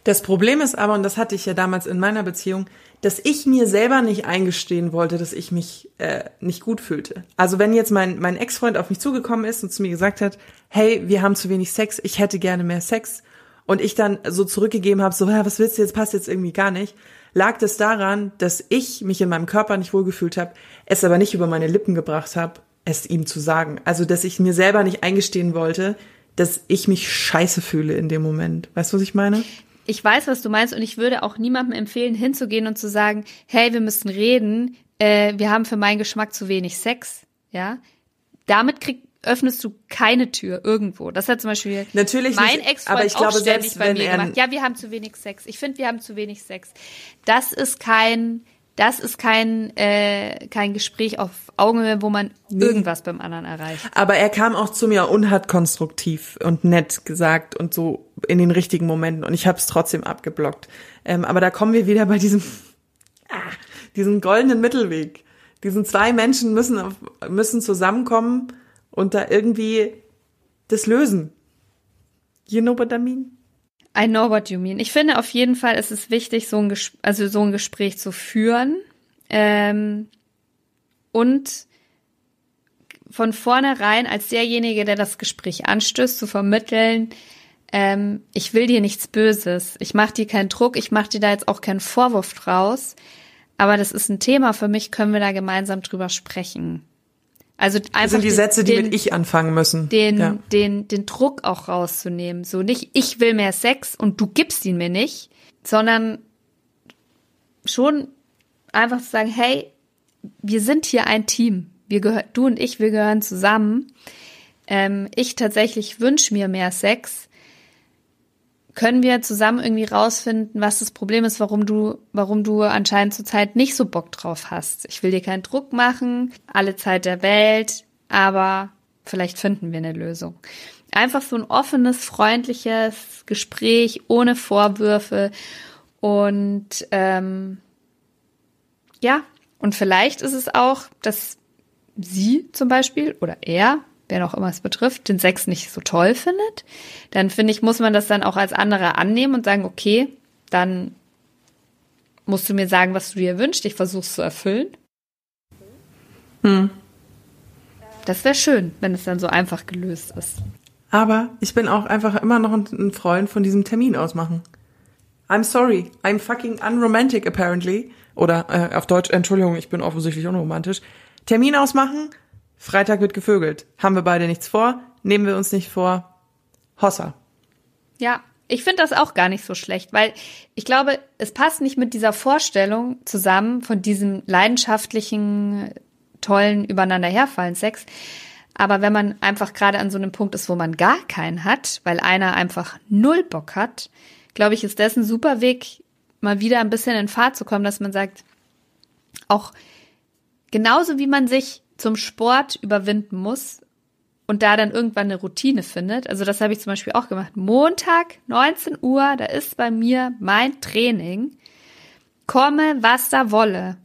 Das Problem ist aber, und das hatte ich ja damals in meiner Beziehung, dass ich mir selber nicht eingestehen wollte, dass ich mich äh, nicht gut fühlte. Also wenn jetzt mein, mein Ex-Freund auf mich zugekommen ist und zu mir gesagt hat, hey, wir haben zu wenig Sex, ich hätte gerne mehr Sex, und ich dann so zurückgegeben habe, so, ja, was willst du jetzt, passt jetzt irgendwie gar nicht, lag das daran, dass ich mich in meinem Körper nicht wohlgefühlt habe, es aber nicht über meine Lippen gebracht habe, es ihm zu sagen. Also, dass ich mir selber nicht eingestehen wollte, dass ich mich scheiße fühle in dem Moment. Weißt du, was ich meine? Ich weiß, was du meinst und ich würde auch niemandem empfehlen, hinzugehen und zu sagen, hey, wir müssen reden, äh, wir haben für meinen Geschmack zu wenig Sex, ja. Damit krieg, öffnest du keine Tür irgendwo. Das hat zum Beispiel Natürlich mein Ex-Freund auch ständig selbst, bei mir gemacht. Ja, wir haben zu wenig Sex. Ich finde, wir haben zu wenig Sex. Das ist kein das ist kein, äh, kein Gespräch auf Augenhöhe, wo man irgendwas beim anderen erreicht. Aber er kam auch zu mir und hat konstruktiv und nett gesagt und so in den richtigen Momenten und ich habe es trotzdem abgeblockt. Ähm, aber da kommen wir wieder bei diesem, ah, diesen goldenen Mittelweg. Diesen zwei Menschen müssen, auf, müssen zusammenkommen und da irgendwie das lösen. You know what I mean? I know what you mean. Ich finde auf jeden Fall ist es wichtig, so ein, Ges also so ein Gespräch zu führen ähm, und von vornherein als derjenige, der das Gespräch anstößt, zu vermitteln, ähm, ich will dir nichts Böses, ich mache dir keinen Druck, ich mache dir da jetzt auch keinen Vorwurf draus, aber das ist ein Thema für mich, können wir da gemeinsam drüber sprechen. Also einfach das sind die den, Sätze, die den, mit ich anfangen müssen. Den, ja. den, den Druck auch rauszunehmen. So nicht, ich will mehr Sex und du gibst ihn mir nicht, sondern schon einfach zu sagen, hey, wir sind hier ein Team. Wir gehören, du und ich, wir gehören zusammen. Ähm, ich tatsächlich wünsche mir mehr Sex können wir zusammen irgendwie rausfinden, was das Problem ist, warum du, warum du anscheinend zurzeit nicht so Bock drauf hast. Ich will dir keinen Druck machen, alle Zeit der Welt, aber vielleicht finden wir eine Lösung. Einfach so ein offenes, freundliches Gespräch ohne Vorwürfe und ähm, ja, und vielleicht ist es auch, dass sie zum Beispiel oder er wer auch immer es betrifft, den Sex nicht so toll findet, dann finde ich, muss man das dann auch als anderer annehmen und sagen, okay, dann musst du mir sagen, was du dir wünschst, ich versuche es zu erfüllen. Hm. Das wäre schön, wenn es dann so einfach gelöst ist. Aber ich bin auch einfach immer noch ein Freund von diesem Termin ausmachen. I'm sorry, I'm fucking unromantic apparently. Oder äh, auf Deutsch, Entschuldigung, ich bin offensichtlich unromantisch. Termin ausmachen, Freitag wird gevögelt. Haben wir beide nichts vor? Nehmen wir uns nicht vor? Hossa. Ja, Ich finde das auch gar nicht so schlecht, weil ich glaube, es passt nicht mit dieser Vorstellung zusammen von diesem leidenschaftlichen, tollen übereinander herfallen Sex. Aber wenn man einfach gerade an so einem Punkt ist, wo man gar keinen hat, weil einer einfach null Bock hat, glaube ich, ist das ein super Weg, mal wieder ein bisschen in Fahrt zu kommen, dass man sagt, auch genauso wie man sich zum Sport überwinden muss, und da dann irgendwann eine Routine findet. Also das habe ich zum Beispiel auch gemacht. Montag, 19 Uhr, da ist bei mir mein Training. Komme, was da wolle.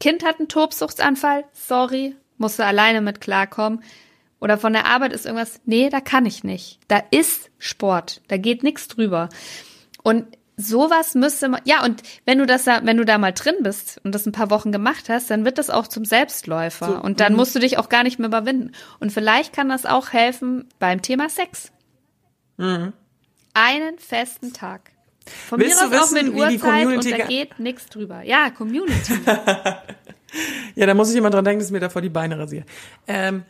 Kind hat einen Tobsuchtsanfall, sorry, musste alleine mit klarkommen. Oder von der Arbeit ist irgendwas, nee, da kann ich nicht. Da ist Sport, da geht nichts drüber. Und sowas müsste man, ja, und wenn du das da, wenn du da mal drin bist und das ein paar Wochen gemacht hast, dann wird das auch zum Selbstläufer. So, und dann mhm. musst du dich auch gar nicht mehr überwinden. Und vielleicht kann das auch helfen beim Thema Sex. Mhm. Einen festen Tag. Von Willst mir aus wissen, auch mit Uhrzeit und da geht nichts drüber. Ja, Community. ja, da muss ich immer dran denken, dass ich mir davor die Beine rasiere. Ähm,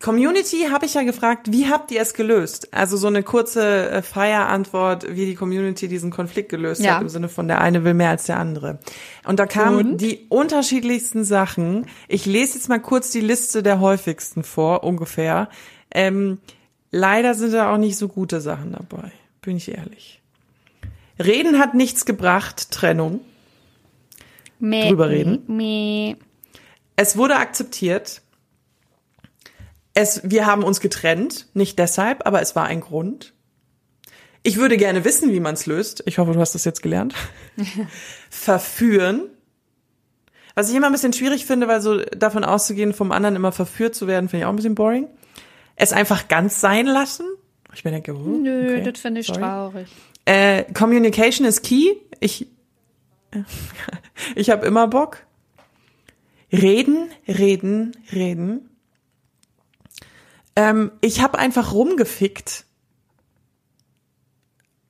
Community habe ich ja gefragt, wie habt ihr es gelöst? Also so eine kurze äh, Feierantwort, wie die Community diesen Konflikt gelöst ja. hat, im Sinne von der eine will mehr als der andere. Und da kamen Und? die unterschiedlichsten Sachen. Ich lese jetzt mal kurz die Liste der häufigsten vor, ungefähr. Ähm, leider sind da auch nicht so gute Sachen dabei, bin ich ehrlich. Reden hat nichts gebracht, Trennung. Meh, Drüber reden. Meh. Es wurde akzeptiert es, wir haben uns getrennt, nicht deshalb, aber es war ein Grund. Ich würde gerne wissen, wie man es löst. Ich hoffe, du hast das jetzt gelernt. Verführen. Was ich immer ein bisschen schwierig finde, weil so davon auszugehen, vom anderen immer verführt zu werden, finde ich auch ein bisschen boring. Es einfach ganz sein lassen. Ich mir denke, oh, Nö, okay, das finde ich sorry. traurig. Äh, Communication is key. Ich, ich habe immer Bock. Reden, reden, reden. Ähm, ich habe einfach rumgefickt.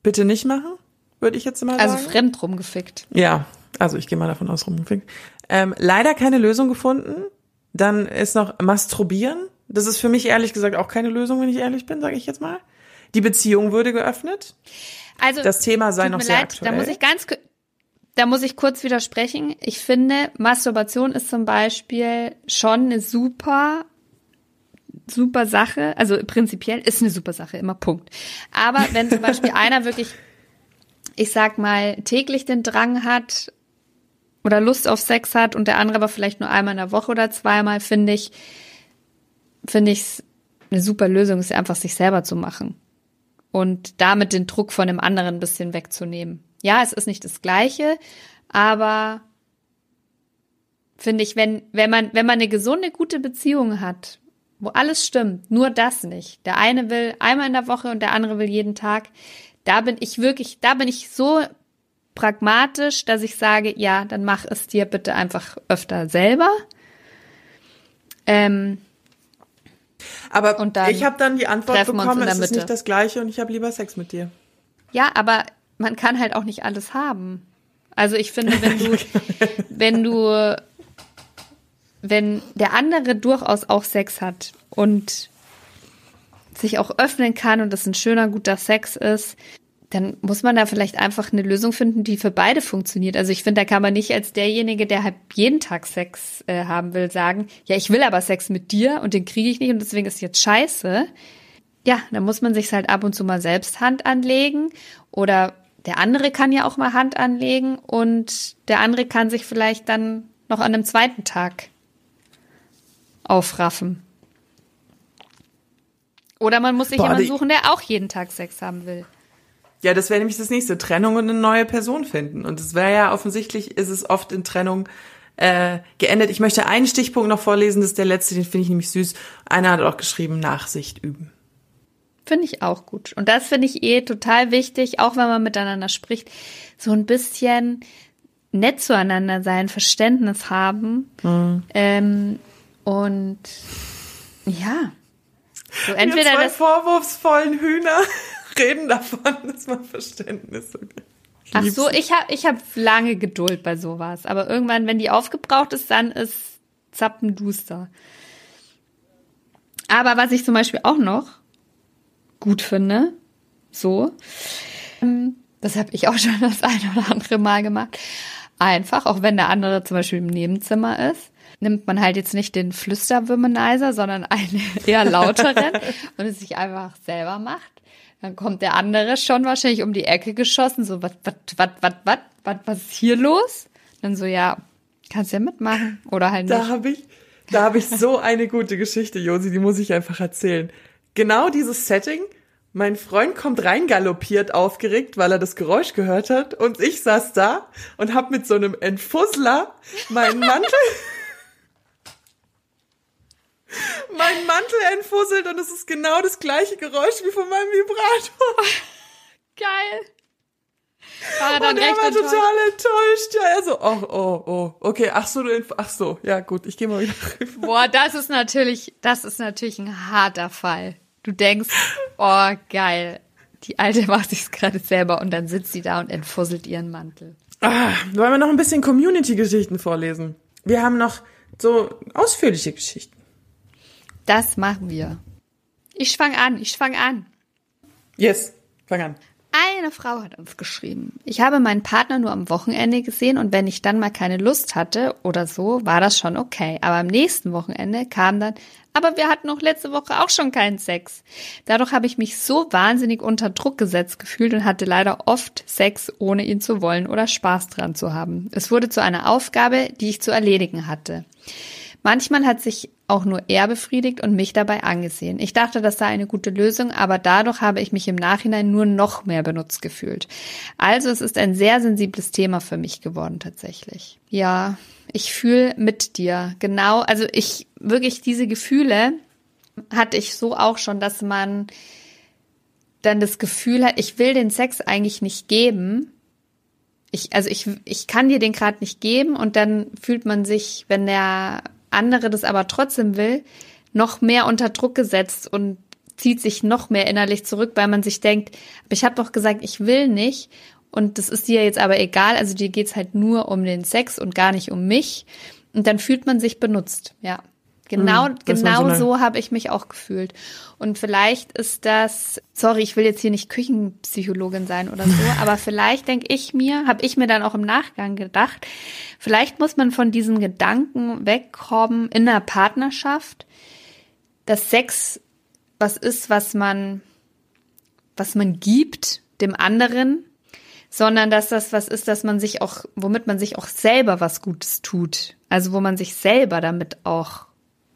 Bitte nicht machen, würde ich jetzt mal also sagen. Also fremd rumgefickt. Ja, also ich gehe mal davon aus, rumgefickt. Ähm, leider keine Lösung gefunden. Dann ist noch Masturbieren. Das ist für mich ehrlich gesagt auch keine Lösung, wenn ich ehrlich bin, sage ich jetzt mal. Die Beziehung würde geöffnet. Also das Thema sei noch sehr leid, aktuell. Da muss ich ganz, da muss ich kurz widersprechen. Ich finde, Masturbation ist zum Beispiel schon eine super super Sache, also prinzipiell ist eine super Sache, immer Punkt. Aber wenn zum Beispiel einer wirklich, ich sag mal, täglich den Drang hat oder Lust auf Sex hat und der andere aber vielleicht nur einmal in der Woche oder zweimal, finde ich, finde ich eine super Lösung, ist einfach sich selber zu machen und damit den Druck von dem anderen ein bisschen wegzunehmen. Ja, es ist nicht das Gleiche, aber finde ich, wenn, wenn man, wenn man eine gesunde, gute Beziehung hat wo alles stimmt, nur das nicht. Der eine will einmal in der Woche und der andere will jeden Tag. Da bin ich wirklich, da bin ich so pragmatisch, dass ich sage, ja, dann mach es dir bitte einfach öfter selber. Ähm, aber ich habe dann die Antwort bekommen, es ist nicht das gleiche und ich habe lieber Sex mit dir. Ja, aber man kann halt auch nicht alles haben. Also ich finde, wenn du, wenn du wenn der andere durchaus auch Sex hat und sich auch öffnen kann und das ein schöner, guter Sex ist, dann muss man da vielleicht einfach eine Lösung finden, die für beide funktioniert. Also ich finde, da kann man nicht als derjenige, der halt jeden Tag Sex äh, haben will, sagen, ja, ich will aber Sex mit dir und den kriege ich nicht und deswegen ist jetzt scheiße. Ja, da muss man sich halt ab und zu mal selbst Hand anlegen oder der andere kann ja auch mal Hand anlegen und der andere kann sich vielleicht dann noch an einem zweiten Tag aufraffen. Oder man muss sich Boah, jemanden suchen, der auch jeden Tag Sex haben will. Ja, das wäre nämlich das nächste. Trennung und eine neue Person finden. Und es wäre ja offensichtlich, ist es oft in Trennung äh, geendet. Ich möchte einen Stichpunkt noch vorlesen, das ist der letzte, den finde ich nämlich süß. Einer hat auch geschrieben, Nachsicht üben. Finde ich auch gut. Und das finde ich eh total wichtig, auch wenn man miteinander spricht, so ein bisschen nett zueinander sein, Verständnis haben. Mhm. Ähm, und ja. So entweder Wir zwei das vorwurfsvollen Hühner reden davon, dass man Verständnis okay. Ach so, ich habe ich hab lange Geduld bei sowas, aber irgendwann, wenn die aufgebraucht ist, dann ist zappenduster. Aber was ich zum Beispiel auch noch gut finde, So. Ähm, das habe ich auch schon das eine oder andere Mal gemacht. Einfach, auch wenn der andere zum Beispiel im Nebenzimmer ist, nimmt man halt jetzt nicht den Flüsterwomanizer, sondern einen eher lauteren und es sich einfach selber macht. Dann kommt der andere schon wahrscheinlich um die Ecke geschossen, so, was, was, was, was, was, was, was ist hier los? Dann so, ja, kannst ja mitmachen oder halt nicht. Da habe ich, da habe ich so eine gute Geschichte, Josi, die muss ich einfach erzählen. Genau dieses Setting. Mein Freund kommt reingaloppiert aufgeregt, weil er das Geräusch gehört hat und ich saß da und hab mit so einem Entfussler meinen Mantel meinen Mantel entfusselt und es ist genau das gleiche Geräusch wie von meinem Vibrator. Geil. War er dann und er war enttäuscht? total enttäuscht. Ja, er so, oh, oh, oh, okay, ach so, du, ach so, ja gut, ich gehe mal wieder rüber. Boah, das ist natürlich, das ist natürlich ein harter Fall. Du denkst, oh, geil. Die Alte macht sich's gerade selber und dann sitzt sie da und entfusselt ihren Mantel. Ah, wollen wir noch ein bisschen Community-Geschichten vorlesen? Wir haben noch so ausführliche Geschichten. Das machen wir. Ich fang an, ich fang an. Yes, fang an. Eine Frau hat uns geschrieben. Ich habe meinen Partner nur am Wochenende gesehen und wenn ich dann mal keine Lust hatte oder so, war das schon okay. Aber am nächsten Wochenende kam dann, aber wir hatten noch letzte Woche auch schon keinen Sex. Dadurch habe ich mich so wahnsinnig unter Druck gesetzt gefühlt und hatte leider oft Sex, ohne ihn zu wollen oder Spaß dran zu haben. Es wurde zu einer Aufgabe, die ich zu erledigen hatte. Manchmal hat sich auch nur er befriedigt und mich dabei angesehen. Ich dachte, das sei eine gute Lösung, aber dadurch habe ich mich im Nachhinein nur noch mehr benutzt gefühlt. Also es ist ein sehr sensibles Thema für mich geworden tatsächlich. Ja, ich fühle mit dir. Genau, also ich wirklich diese Gefühle hatte ich so auch schon, dass man dann das Gefühl hat, ich will den Sex eigentlich nicht geben. Ich, also ich, ich kann dir den gerade nicht geben und dann fühlt man sich, wenn der andere das aber trotzdem will, noch mehr unter Druck gesetzt und zieht sich noch mehr innerlich zurück, weil man sich denkt, aber ich habe doch gesagt, ich will nicht. Und das ist dir jetzt aber egal, also dir geht's halt nur um den Sex und gar nicht um mich. Und dann fühlt man sich benutzt, ja. Genau, Hm, war genau so so habe ich mich auch gefühlt. Und vielleicht ist das, sorry, ich will jetzt hier nicht Küchenpsychologin sein oder so, aber vielleicht denke ich mir, habe ich mir dann auch im Nachgang gedacht, vielleicht muss man von diesen Gedanken wegkommen in einer Partnerschaft, dass Sex was ist, was man, was man gibt dem anderen, sondern dass das was ist, dass man sich auch, womit man sich auch selber was Gutes tut. Also wo man sich selber damit auch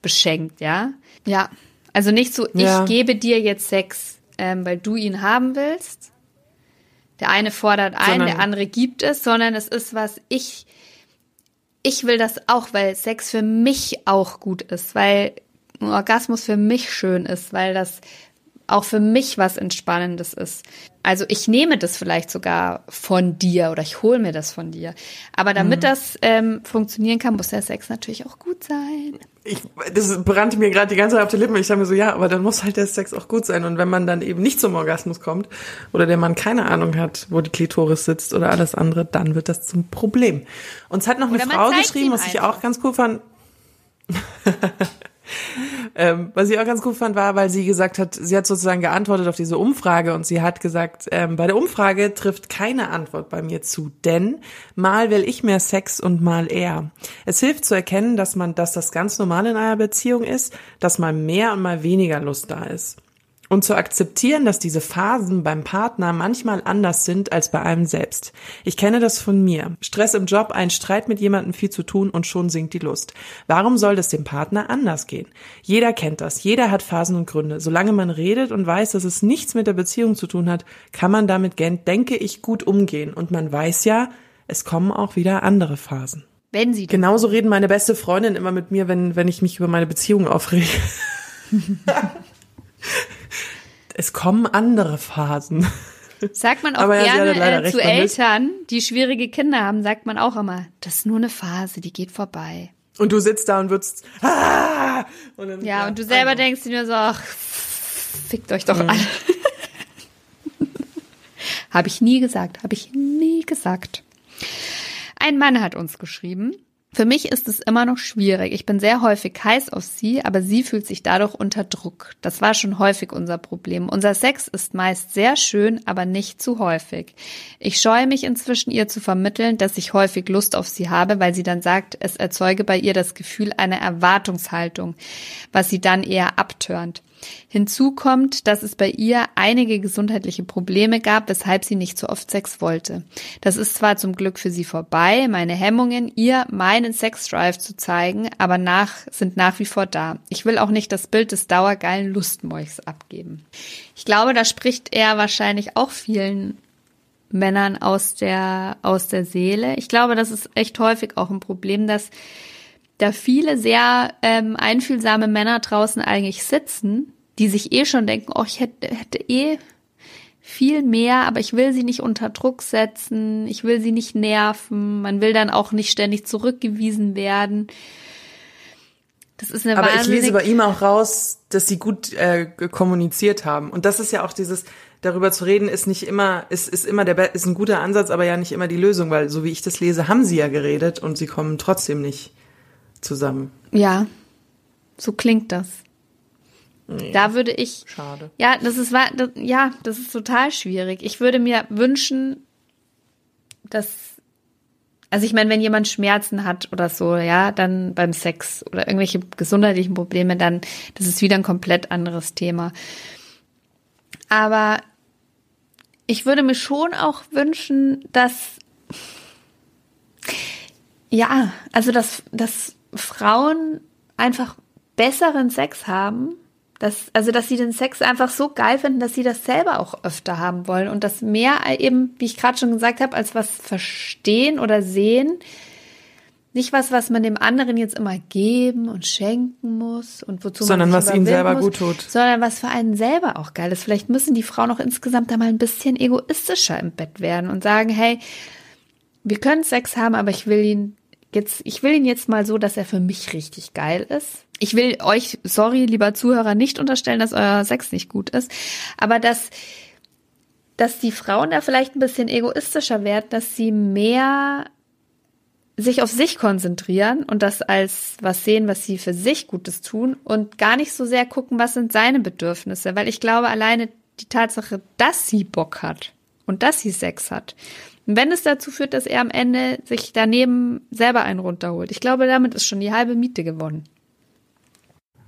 beschenkt, ja? Ja. Also nicht so, Ja. ich gebe dir jetzt Sex, ähm, weil du ihn haben willst. Der eine fordert ein, Sondern- der andere gibt es, sondern es ist was, ich, ich will das auch, weil Sex für mich auch gut ist, weil ein Orgasmus für mich schön ist, weil das auch für mich was Entspannendes ist. Also ich nehme das vielleicht sogar von dir oder ich hole mir das von dir. Aber damit das ähm, funktionieren kann, muss der Sex natürlich auch gut sein. Ich, das brannte mir gerade die ganze Zeit auf die Lippen. Ich sage mir so, ja, aber dann muss halt der Sex auch gut sein. Und wenn man dann eben nicht zum Orgasmus kommt oder der Mann keine Ahnung hat, wo die Klitoris sitzt oder alles andere, dann wird das zum Problem. Uns hat noch eine Frau geschrieben, was ich auch ganz cool fand. ähm, was ich auch ganz cool fand, war, weil sie gesagt hat, sie hat sozusagen geantwortet auf diese Umfrage und sie hat gesagt, ähm, bei der Umfrage trifft keine Antwort bei mir zu, denn mal will ich mehr Sex und mal er. Es hilft zu erkennen, dass man, dass das ganz normal in einer Beziehung ist, dass mal mehr und mal weniger Lust da ist. Und zu akzeptieren, dass diese Phasen beim Partner manchmal anders sind als bei einem selbst. Ich kenne das von mir. Stress im Job, ein Streit mit jemandem viel zu tun und schon sinkt die Lust. Warum soll das dem Partner anders gehen? Jeder kennt das. Jeder hat Phasen und Gründe. Solange man redet und weiß, dass es nichts mit der Beziehung zu tun hat, kann man damit, denke ich, gut umgehen. Und man weiß ja, es kommen auch wieder andere Phasen. Wenn sie Genauso reden meine beste Freundin immer mit mir, wenn, wenn ich mich über meine Beziehung aufrege. es kommen andere Phasen. Sagt man auch Aber ja, gerne leider äh, zu Eltern, die schwierige Kinder haben, sagt man auch immer, das ist nur eine Phase, die geht vorbei. Und du sitzt da und würdest, ah! und dann, Ja, und du selber also. denkst dir nur so, ach, fickt euch Mhm. doch alle. habe ich nie gesagt, habe ich nie gesagt. Ein Mann hat uns geschrieben. Für mich ist es immer noch schwierig. Ich bin sehr häufig heiß auf sie, aber sie fühlt sich dadurch unter Druck. Das war schon häufig unser Problem. Unser Sex ist meist sehr schön, aber nicht zu häufig. Ich scheue mich inzwischen ihr zu vermitteln, dass ich häufig Lust auf sie habe, weil sie dann sagt, es erzeuge bei ihr das Gefühl einer Erwartungshaltung, was sie dann eher abtörnt. Hinzu kommt, dass es bei ihr einige gesundheitliche Probleme gab, weshalb sie nicht so oft Sex wollte. Das ist zwar zum Glück für sie vorbei, meine Hemmungen, ihr meinen Sexdrive zu zeigen, aber nach, sind nach wie vor da. Ich will auch nicht das Bild des dauergeilen Lustmolchs abgeben. Ich glaube, da spricht er wahrscheinlich auch vielen Männern aus der, aus der Seele. Ich glaube, das ist echt häufig auch ein Problem, dass da viele sehr ähm, einfühlsame Männer draußen eigentlich sitzen, die sich eh schon denken, oh, ich hätte, hätte eh viel mehr, aber ich will sie nicht unter Druck setzen, ich will sie nicht nerven, man will dann auch nicht ständig zurückgewiesen werden. Das ist eine Aber ich lese bei ihm auch raus, dass sie gut äh, kommuniziert haben. Und das ist ja auch dieses, darüber zu reden, ist nicht immer, ist, ist immer der, ist ein guter Ansatz, aber ja nicht immer die Lösung, weil so wie ich das lese, haben sie ja geredet und sie kommen trotzdem nicht zusammen. Ja, so klingt das. Nee, da würde ich. Schade. Ja, das ist das, ja, das ist total schwierig. Ich würde mir wünschen, dass also ich meine, wenn jemand Schmerzen hat oder so, ja, dann beim Sex oder irgendwelche gesundheitlichen Probleme, dann das ist wieder ein komplett anderes Thema. Aber ich würde mir schon auch wünschen, dass ja, also dass, dass Frauen einfach besseren Sex haben dass, also, dass sie den Sex einfach so geil finden, dass sie das selber auch öfter haben wollen und das mehr eben, wie ich gerade schon gesagt habe, als was verstehen oder sehen. Nicht was, was man dem anderen jetzt immer geben und schenken muss und wozu sondern man was ihnen selber muss, gut tut. Sondern was für einen selber auch geil ist. Vielleicht müssen die Frauen auch insgesamt da mal ein bisschen egoistischer im Bett werden und sagen, hey, wir können Sex haben, aber ich will ihn jetzt, ich will ihn jetzt mal so, dass er für mich richtig geil ist. Ich will euch, sorry, lieber Zuhörer, nicht unterstellen, dass euer Sex nicht gut ist, aber dass, dass die Frauen da vielleicht ein bisschen egoistischer werden, dass sie mehr sich auf sich konzentrieren und das als was sehen, was sie für sich Gutes tun und gar nicht so sehr gucken, was sind seine Bedürfnisse, weil ich glaube, alleine die Tatsache, dass sie Bock hat und dass sie Sex hat, wenn es dazu führt, dass er am Ende sich daneben selber einen runterholt, ich glaube, damit ist schon die halbe Miete gewonnen.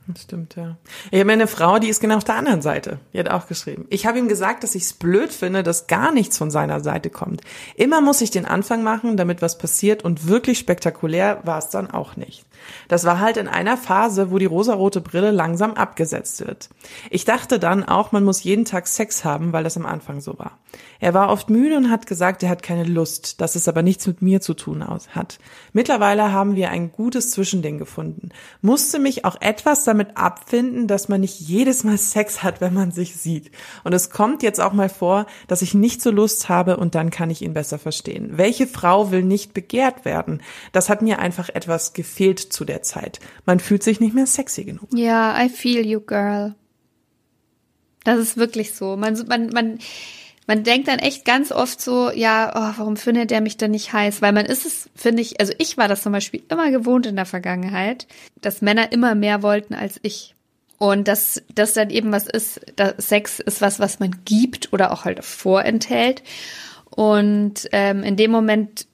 Das stimmt, ja. Ich habe eine Frau, die ist genau auf der anderen Seite. Die hat auch geschrieben. Ich habe ihm gesagt, dass ich es blöd finde, dass gar nichts von seiner Seite kommt. Immer muss ich den Anfang machen, damit was passiert und wirklich spektakulär war es dann auch nicht. Das war halt in einer Phase, wo die rosarote Brille langsam abgesetzt wird. Ich dachte dann auch, man muss jeden Tag Sex haben, weil das am Anfang so war. Er war oft müde und hat gesagt, er hat keine Lust, dass es aber nichts mit mir zu tun hat. Mittlerweile haben wir ein gutes Zwischending gefunden. Musste mich auch etwas damit abfinden, dass man nicht jedes Mal Sex hat, wenn man sich sieht. Und es kommt jetzt auch mal vor, dass ich nicht so Lust habe und dann kann ich ihn besser verstehen. Welche Frau will nicht begehrt werden? Das hat mir einfach etwas gefehlt zu der Zeit. Man fühlt sich nicht mehr sexy genug. Ja, I feel you, girl. Das ist wirklich so. Man, man, man, man denkt dann echt ganz oft so, ja, oh, warum findet der mich denn nicht heiß? Weil man ist es, finde ich, also ich war das zum Beispiel immer gewohnt in der Vergangenheit, dass Männer immer mehr wollten als ich. Und dass das dann eben was ist, Sex ist was, was man gibt oder auch halt vorenthält. Und ähm, in dem Moment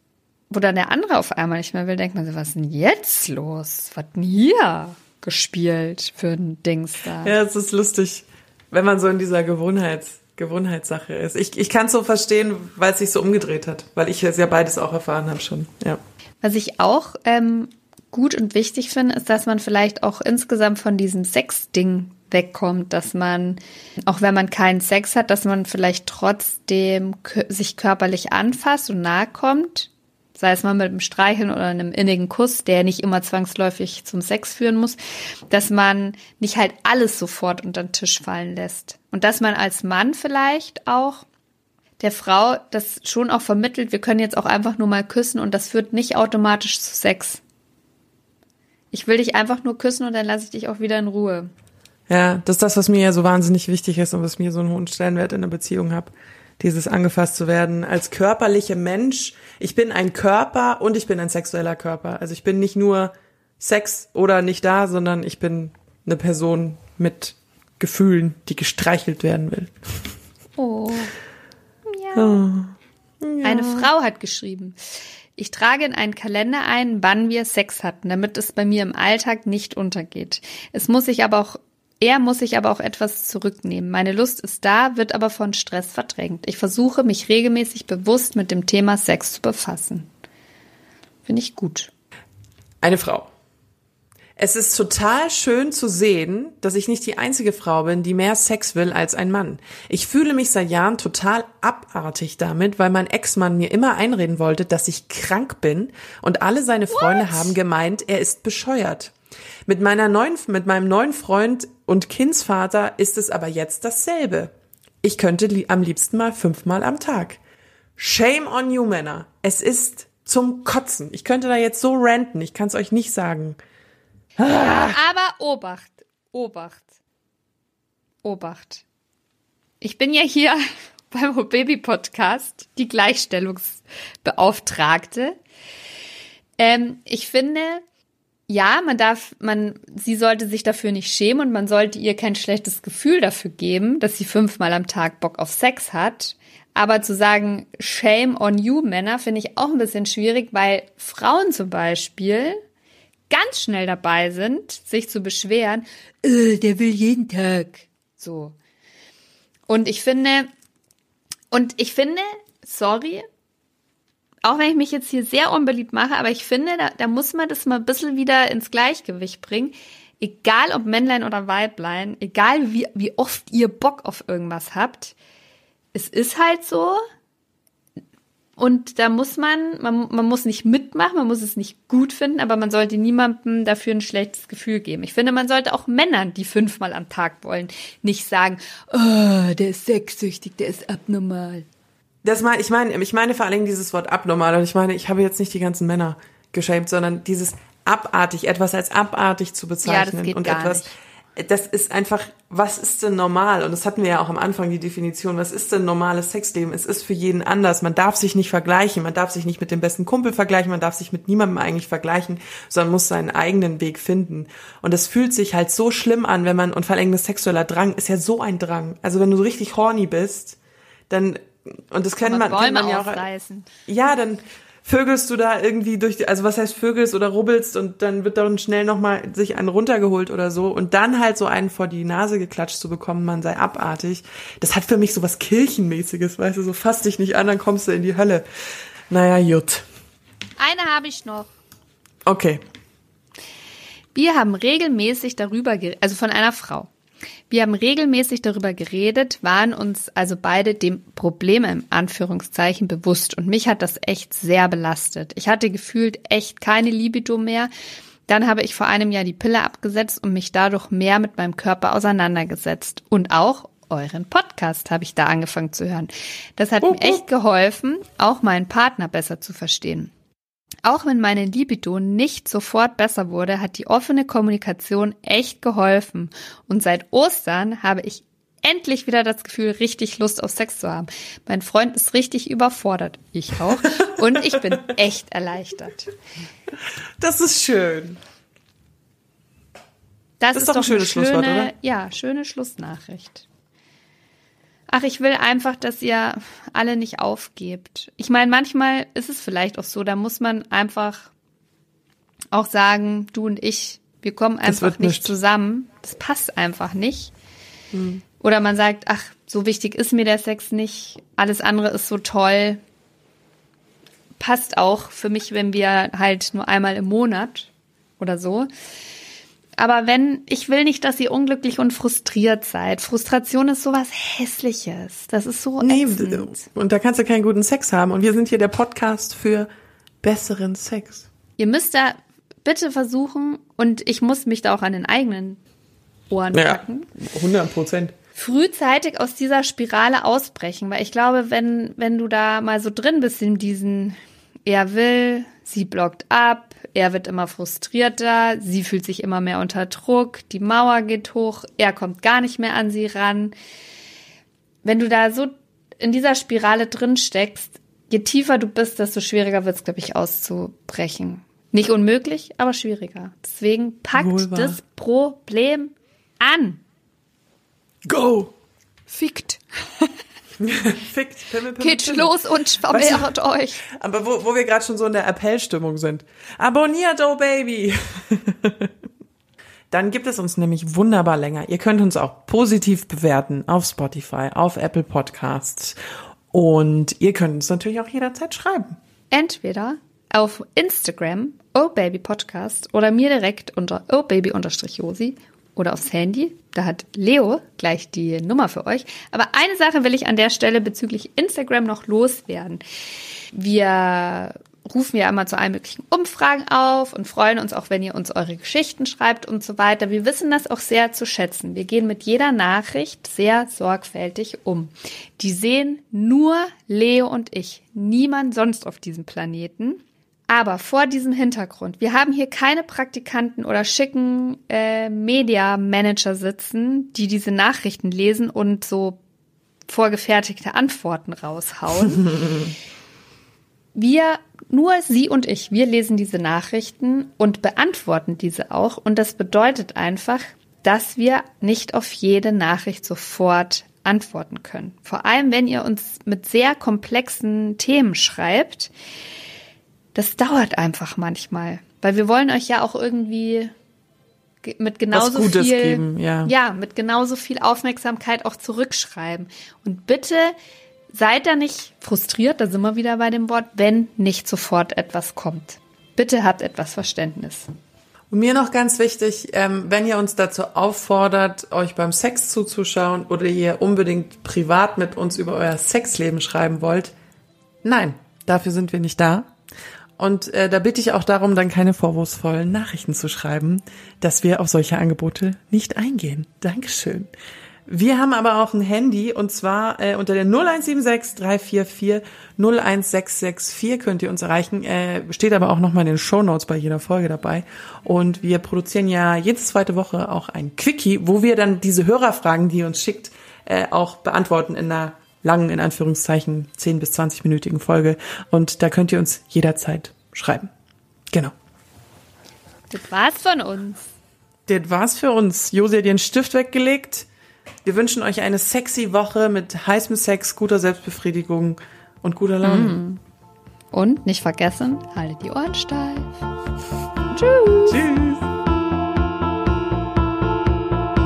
wo dann der andere auf einmal nicht mehr will, denkt man so, was ist denn jetzt los? Was denn hier gespielt für ein Dings da? Ja, es ist lustig, wenn man so in dieser Gewohnheits Gewohnheitssache ist. Ich, ich kann es so verstehen, weil es sich so umgedreht hat, weil ich es ja beides auch erfahren habe schon. Ja. Was ich auch ähm, gut und wichtig finde, ist, dass man vielleicht auch insgesamt von diesem Sex-Ding wegkommt, dass man, auch wenn man keinen Sex hat, dass man vielleicht trotzdem sich körperlich anfasst und nahe kommt sei es mal mit einem Streicheln oder einem innigen Kuss, der nicht immer zwangsläufig zum Sex führen muss, dass man nicht halt alles sofort unter den Tisch fallen lässt. Und dass man als Mann vielleicht auch der Frau das schon auch vermittelt, wir können jetzt auch einfach nur mal küssen und das führt nicht automatisch zu Sex. Ich will dich einfach nur küssen und dann lasse ich dich auch wieder in Ruhe. Ja, das ist das, was mir ja so wahnsinnig wichtig ist und was mir so einen hohen Stellenwert in der Beziehung habe dieses angefasst zu werden als körperlicher Mensch. Ich bin ein Körper und ich bin ein sexueller Körper. Also ich bin nicht nur Sex oder nicht da, sondern ich bin eine Person mit Gefühlen, die gestreichelt werden will. Oh. Ja. oh. ja. Eine Frau hat geschrieben. Ich trage in einen Kalender ein, wann wir Sex hatten, damit es bei mir im Alltag nicht untergeht. Es muss sich aber auch er muss sich aber auch etwas zurücknehmen. Meine Lust ist da, wird aber von Stress verdrängt. Ich versuche, mich regelmäßig bewusst mit dem Thema Sex zu befassen. Finde ich gut. Eine Frau. Es ist total schön zu sehen, dass ich nicht die einzige Frau bin, die mehr Sex will als ein Mann. Ich fühle mich seit Jahren total abartig damit, weil mein Ex-Mann mir immer einreden wollte, dass ich krank bin und alle seine Freunde What? haben gemeint, er ist bescheuert. Mit meiner neuen, mit meinem neuen Freund und Kindsvater ist es aber jetzt dasselbe. Ich könnte li am liebsten mal fünfmal am Tag. Shame on you, Männer. Es ist zum Kotzen. Ich könnte da jetzt so ranten. Ich kann es euch nicht sagen. Aber Obacht, Obacht, Obacht. Ich bin ja hier beim Baby Podcast die Gleichstellungsbeauftragte. Ähm, ich finde, ja, man darf, man, sie sollte sich dafür nicht schämen und man sollte ihr kein schlechtes Gefühl dafür geben, dass sie fünfmal am Tag Bock auf Sex hat. Aber zu sagen, shame on you Männer, finde ich auch ein bisschen schwierig, weil Frauen zum Beispiel ganz schnell dabei sind, sich zu beschweren, äh, der will jeden Tag. So. Und ich finde, und ich finde, sorry, auch wenn ich mich jetzt hier sehr unbeliebt mache, aber ich finde, da, da muss man das mal ein bisschen wieder ins Gleichgewicht bringen. Egal ob Männlein oder Weiblein, egal wie, wie oft ihr Bock auf irgendwas habt, es ist halt so. Und da muss man, man, man muss nicht mitmachen, man muss es nicht gut finden, aber man sollte niemandem dafür ein schlechtes Gefühl geben. Ich finde, man sollte auch Männern, die fünfmal am Tag wollen, nicht sagen, oh, der ist sexsüchtig, der ist abnormal. Das meine, ich meine, ich meine vor allen Dingen dieses Wort abnormal und ich meine, ich habe jetzt nicht die ganzen Männer geschämt, sondern dieses abartig, etwas als abartig zu bezeichnen ja, das geht und gar etwas, nicht. das ist einfach, was ist denn normal? Und das hatten wir ja auch am Anfang die Definition, was ist denn normales Sexleben? Es ist für jeden anders. Man darf sich nicht vergleichen, man darf sich nicht mit dem besten Kumpel vergleichen, man darf sich mit niemandem eigentlich vergleichen, sondern muss seinen eigenen Weg finden. Und es fühlt sich halt so schlimm an, wenn man, und vor allem sexueller Drang ist ja so ein Drang. Also wenn du so richtig horny bist, dann und das kennt man, kennt man ja auch. Ja, dann vögelst du da irgendwie durch die, also was heißt vögelst oder rubbelst und dann wird dann schnell nochmal sich einen runtergeholt oder so und dann halt so einen vor die Nase geklatscht zu bekommen, man sei abartig. Das hat für mich so was Kirchenmäßiges, weißt du, so fass dich nicht an, dann kommst du in die Hölle. Naja, jut. Eine habe ich noch. Okay. Wir haben regelmäßig darüber, also von einer Frau. Wir haben regelmäßig darüber geredet, waren uns also beide dem Problem im Anführungszeichen bewusst und mich hat das echt sehr belastet. Ich hatte gefühlt echt keine Libido mehr. Dann habe ich vor einem Jahr die Pille abgesetzt und mich dadurch mehr mit meinem Körper auseinandergesetzt und auch euren Podcast habe ich da angefangen zu hören. Das hat mir echt geholfen, auch meinen Partner besser zu verstehen. Auch wenn meine Libido nicht sofort besser wurde, hat die offene Kommunikation echt geholfen. Und seit Ostern habe ich endlich wieder das Gefühl, richtig Lust auf Sex zu haben. Mein Freund ist richtig überfordert. Ich auch. Und ich bin echt erleichtert. Das ist schön. Das, das ist, ist, doch ein schönes schöne, Schlusswort, oder? Ja, schöne Schlussnachricht. Ach, ich will einfach, dass ihr alle nicht aufgebt. Ich meine, manchmal ist es vielleicht auch so, da muss man einfach auch sagen, du und ich, wir kommen einfach nicht, nicht, zusammen. Das passt einfach nicht. Hm. Oder man sagt, ach, so wichtig ist mir der Sex nicht. Alles andere ist so toll. Passt auch für mich, wenn wir halt nur einmal im Monat oder so. Aber wenn, ich will nicht, dass ihr unglücklich und frustriert seid. Frustration ist sowas Hässliches. Das ist so nee, ätzend. Und da kannst du keinen guten Sex haben. Und wir sind hier der Podcast für besseren Sex. Ihr müsst da bitte versuchen, und ich muss mich da auch an den eigenen Ohren packen. Ja, 100 Prozent. Frühzeitig aus dieser Spirale ausbrechen, weil ich glaube, wenn, wenn du da mal so drin bist in diesen, er will, sie blockt ab, er wird immer frustrierter, sie fühlt sich immer mehr unter Druck, die Mauer geht hoch, er kommt gar nicht mehr an sie ran. Wenn du da so in dieser Spirale drin steckst, je tiefer du bist, desto schwieriger wird es, glaube ich, auszubrechen. Nicht unmöglich, aber schwieriger. Deswegen packt Wohl wahr. das Problem an. Go! Fickt. Fickt, Pimmel, Pimmel, Geht los und vermehrt euch. Aber wo, wo wir gerade schon so in der Appellstimmung sind. Abonniert, oh Baby! Dann gibt es uns nämlich wunderbar länger. Ihr könnt uns auch positiv bewerten auf Spotify, auf Apple Podcasts. Und ihr könnt uns natürlich auch jederzeit schreiben. Entweder auf Instagram, oh baby podcast, oder mir direkt unter oh baby-josi oder aufs Handy. Da hat Leo gleich die Nummer für euch. Aber eine Sache will ich an der Stelle bezüglich Instagram noch loswerden. Wir rufen ja immer zu allen möglichen Umfragen auf und freuen uns auch, wenn ihr uns eure Geschichten schreibt und so weiter. Wir wissen das auch sehr zu schätzen. Wir gehen mit jeder Nachricht sehr sorgfältig um. Die sehen nur Leo und ich, niemand sonst auf diesem Planeten. Aber vor diesem Hintergrund, wir haben hier keine Praktikanten oder schicken äh, Media-Manager sitzen, die diese Nachrichten lesen und so vorgefertigte Antworten raushauen. wir, nur Sie und ich, wir lesen diese Nachrichten und beantworten diese auch. Und das bedeutet einfach, dass wir nicht auf jede Nachricht sofort antworten können. Vor allem, wenn ihr uns mit sehr komplexen Themen schreibt, das dauert einfach manchmal, weil wir wollen euch ja auch irgendwie ge- mit genauso Gutes viel, geben, ja. mit genauso viel Aufmerksamkeit auch zurückschreiben. Und bitte seid da nicht frustriert, da sind wir wieder bei dem Wort, wenn nicht sofort etwas kommt. Bitte habt etwas Verständnis. Und mir noch ganz wichtig, ähm, wenn ihr uns dazu auffordert, euch beim Sex zuzuschauen oder ihr unbedingt privat mit uns über euer Sexleben schreiben wollt, nein, dafür sind wir nicht da. Und äh, da bitte ich auch darum, dann keine vorwurfsvollen Nachrichten zu schreiben, dass wir auf solche Angebote nicht eingehen. Dankeschön. Wir haben aber auch ein Handy und zwar äh, unter der 0176 344 01664 könnt ihr uns erreichen. Äh, steht aber auch nochmal in den Shownotes bei jeder Folge dabei. Und wir produzieren ja jede zweite Woche auch ein Quickie, wo wir dann diese Hörerfragen, die ihr uns schickt, äh, auch beantworten in einer langen, in Anführungszeichen, 10 bis 20-minütigen Folge. Und da könnt ihr uns jederzeit schreiben. Genau. Das war's von uns. Das war's für uns. Josi hat ihren Stift weggelegt. Wir wünschen euch eine sexy Woche mit heißem Sex, guter Selbstbefriedigung und guter Laune. Und nicht vergessen, haltet die Ohren steif. Tschüss. Tschüss.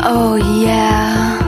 Oh yeah.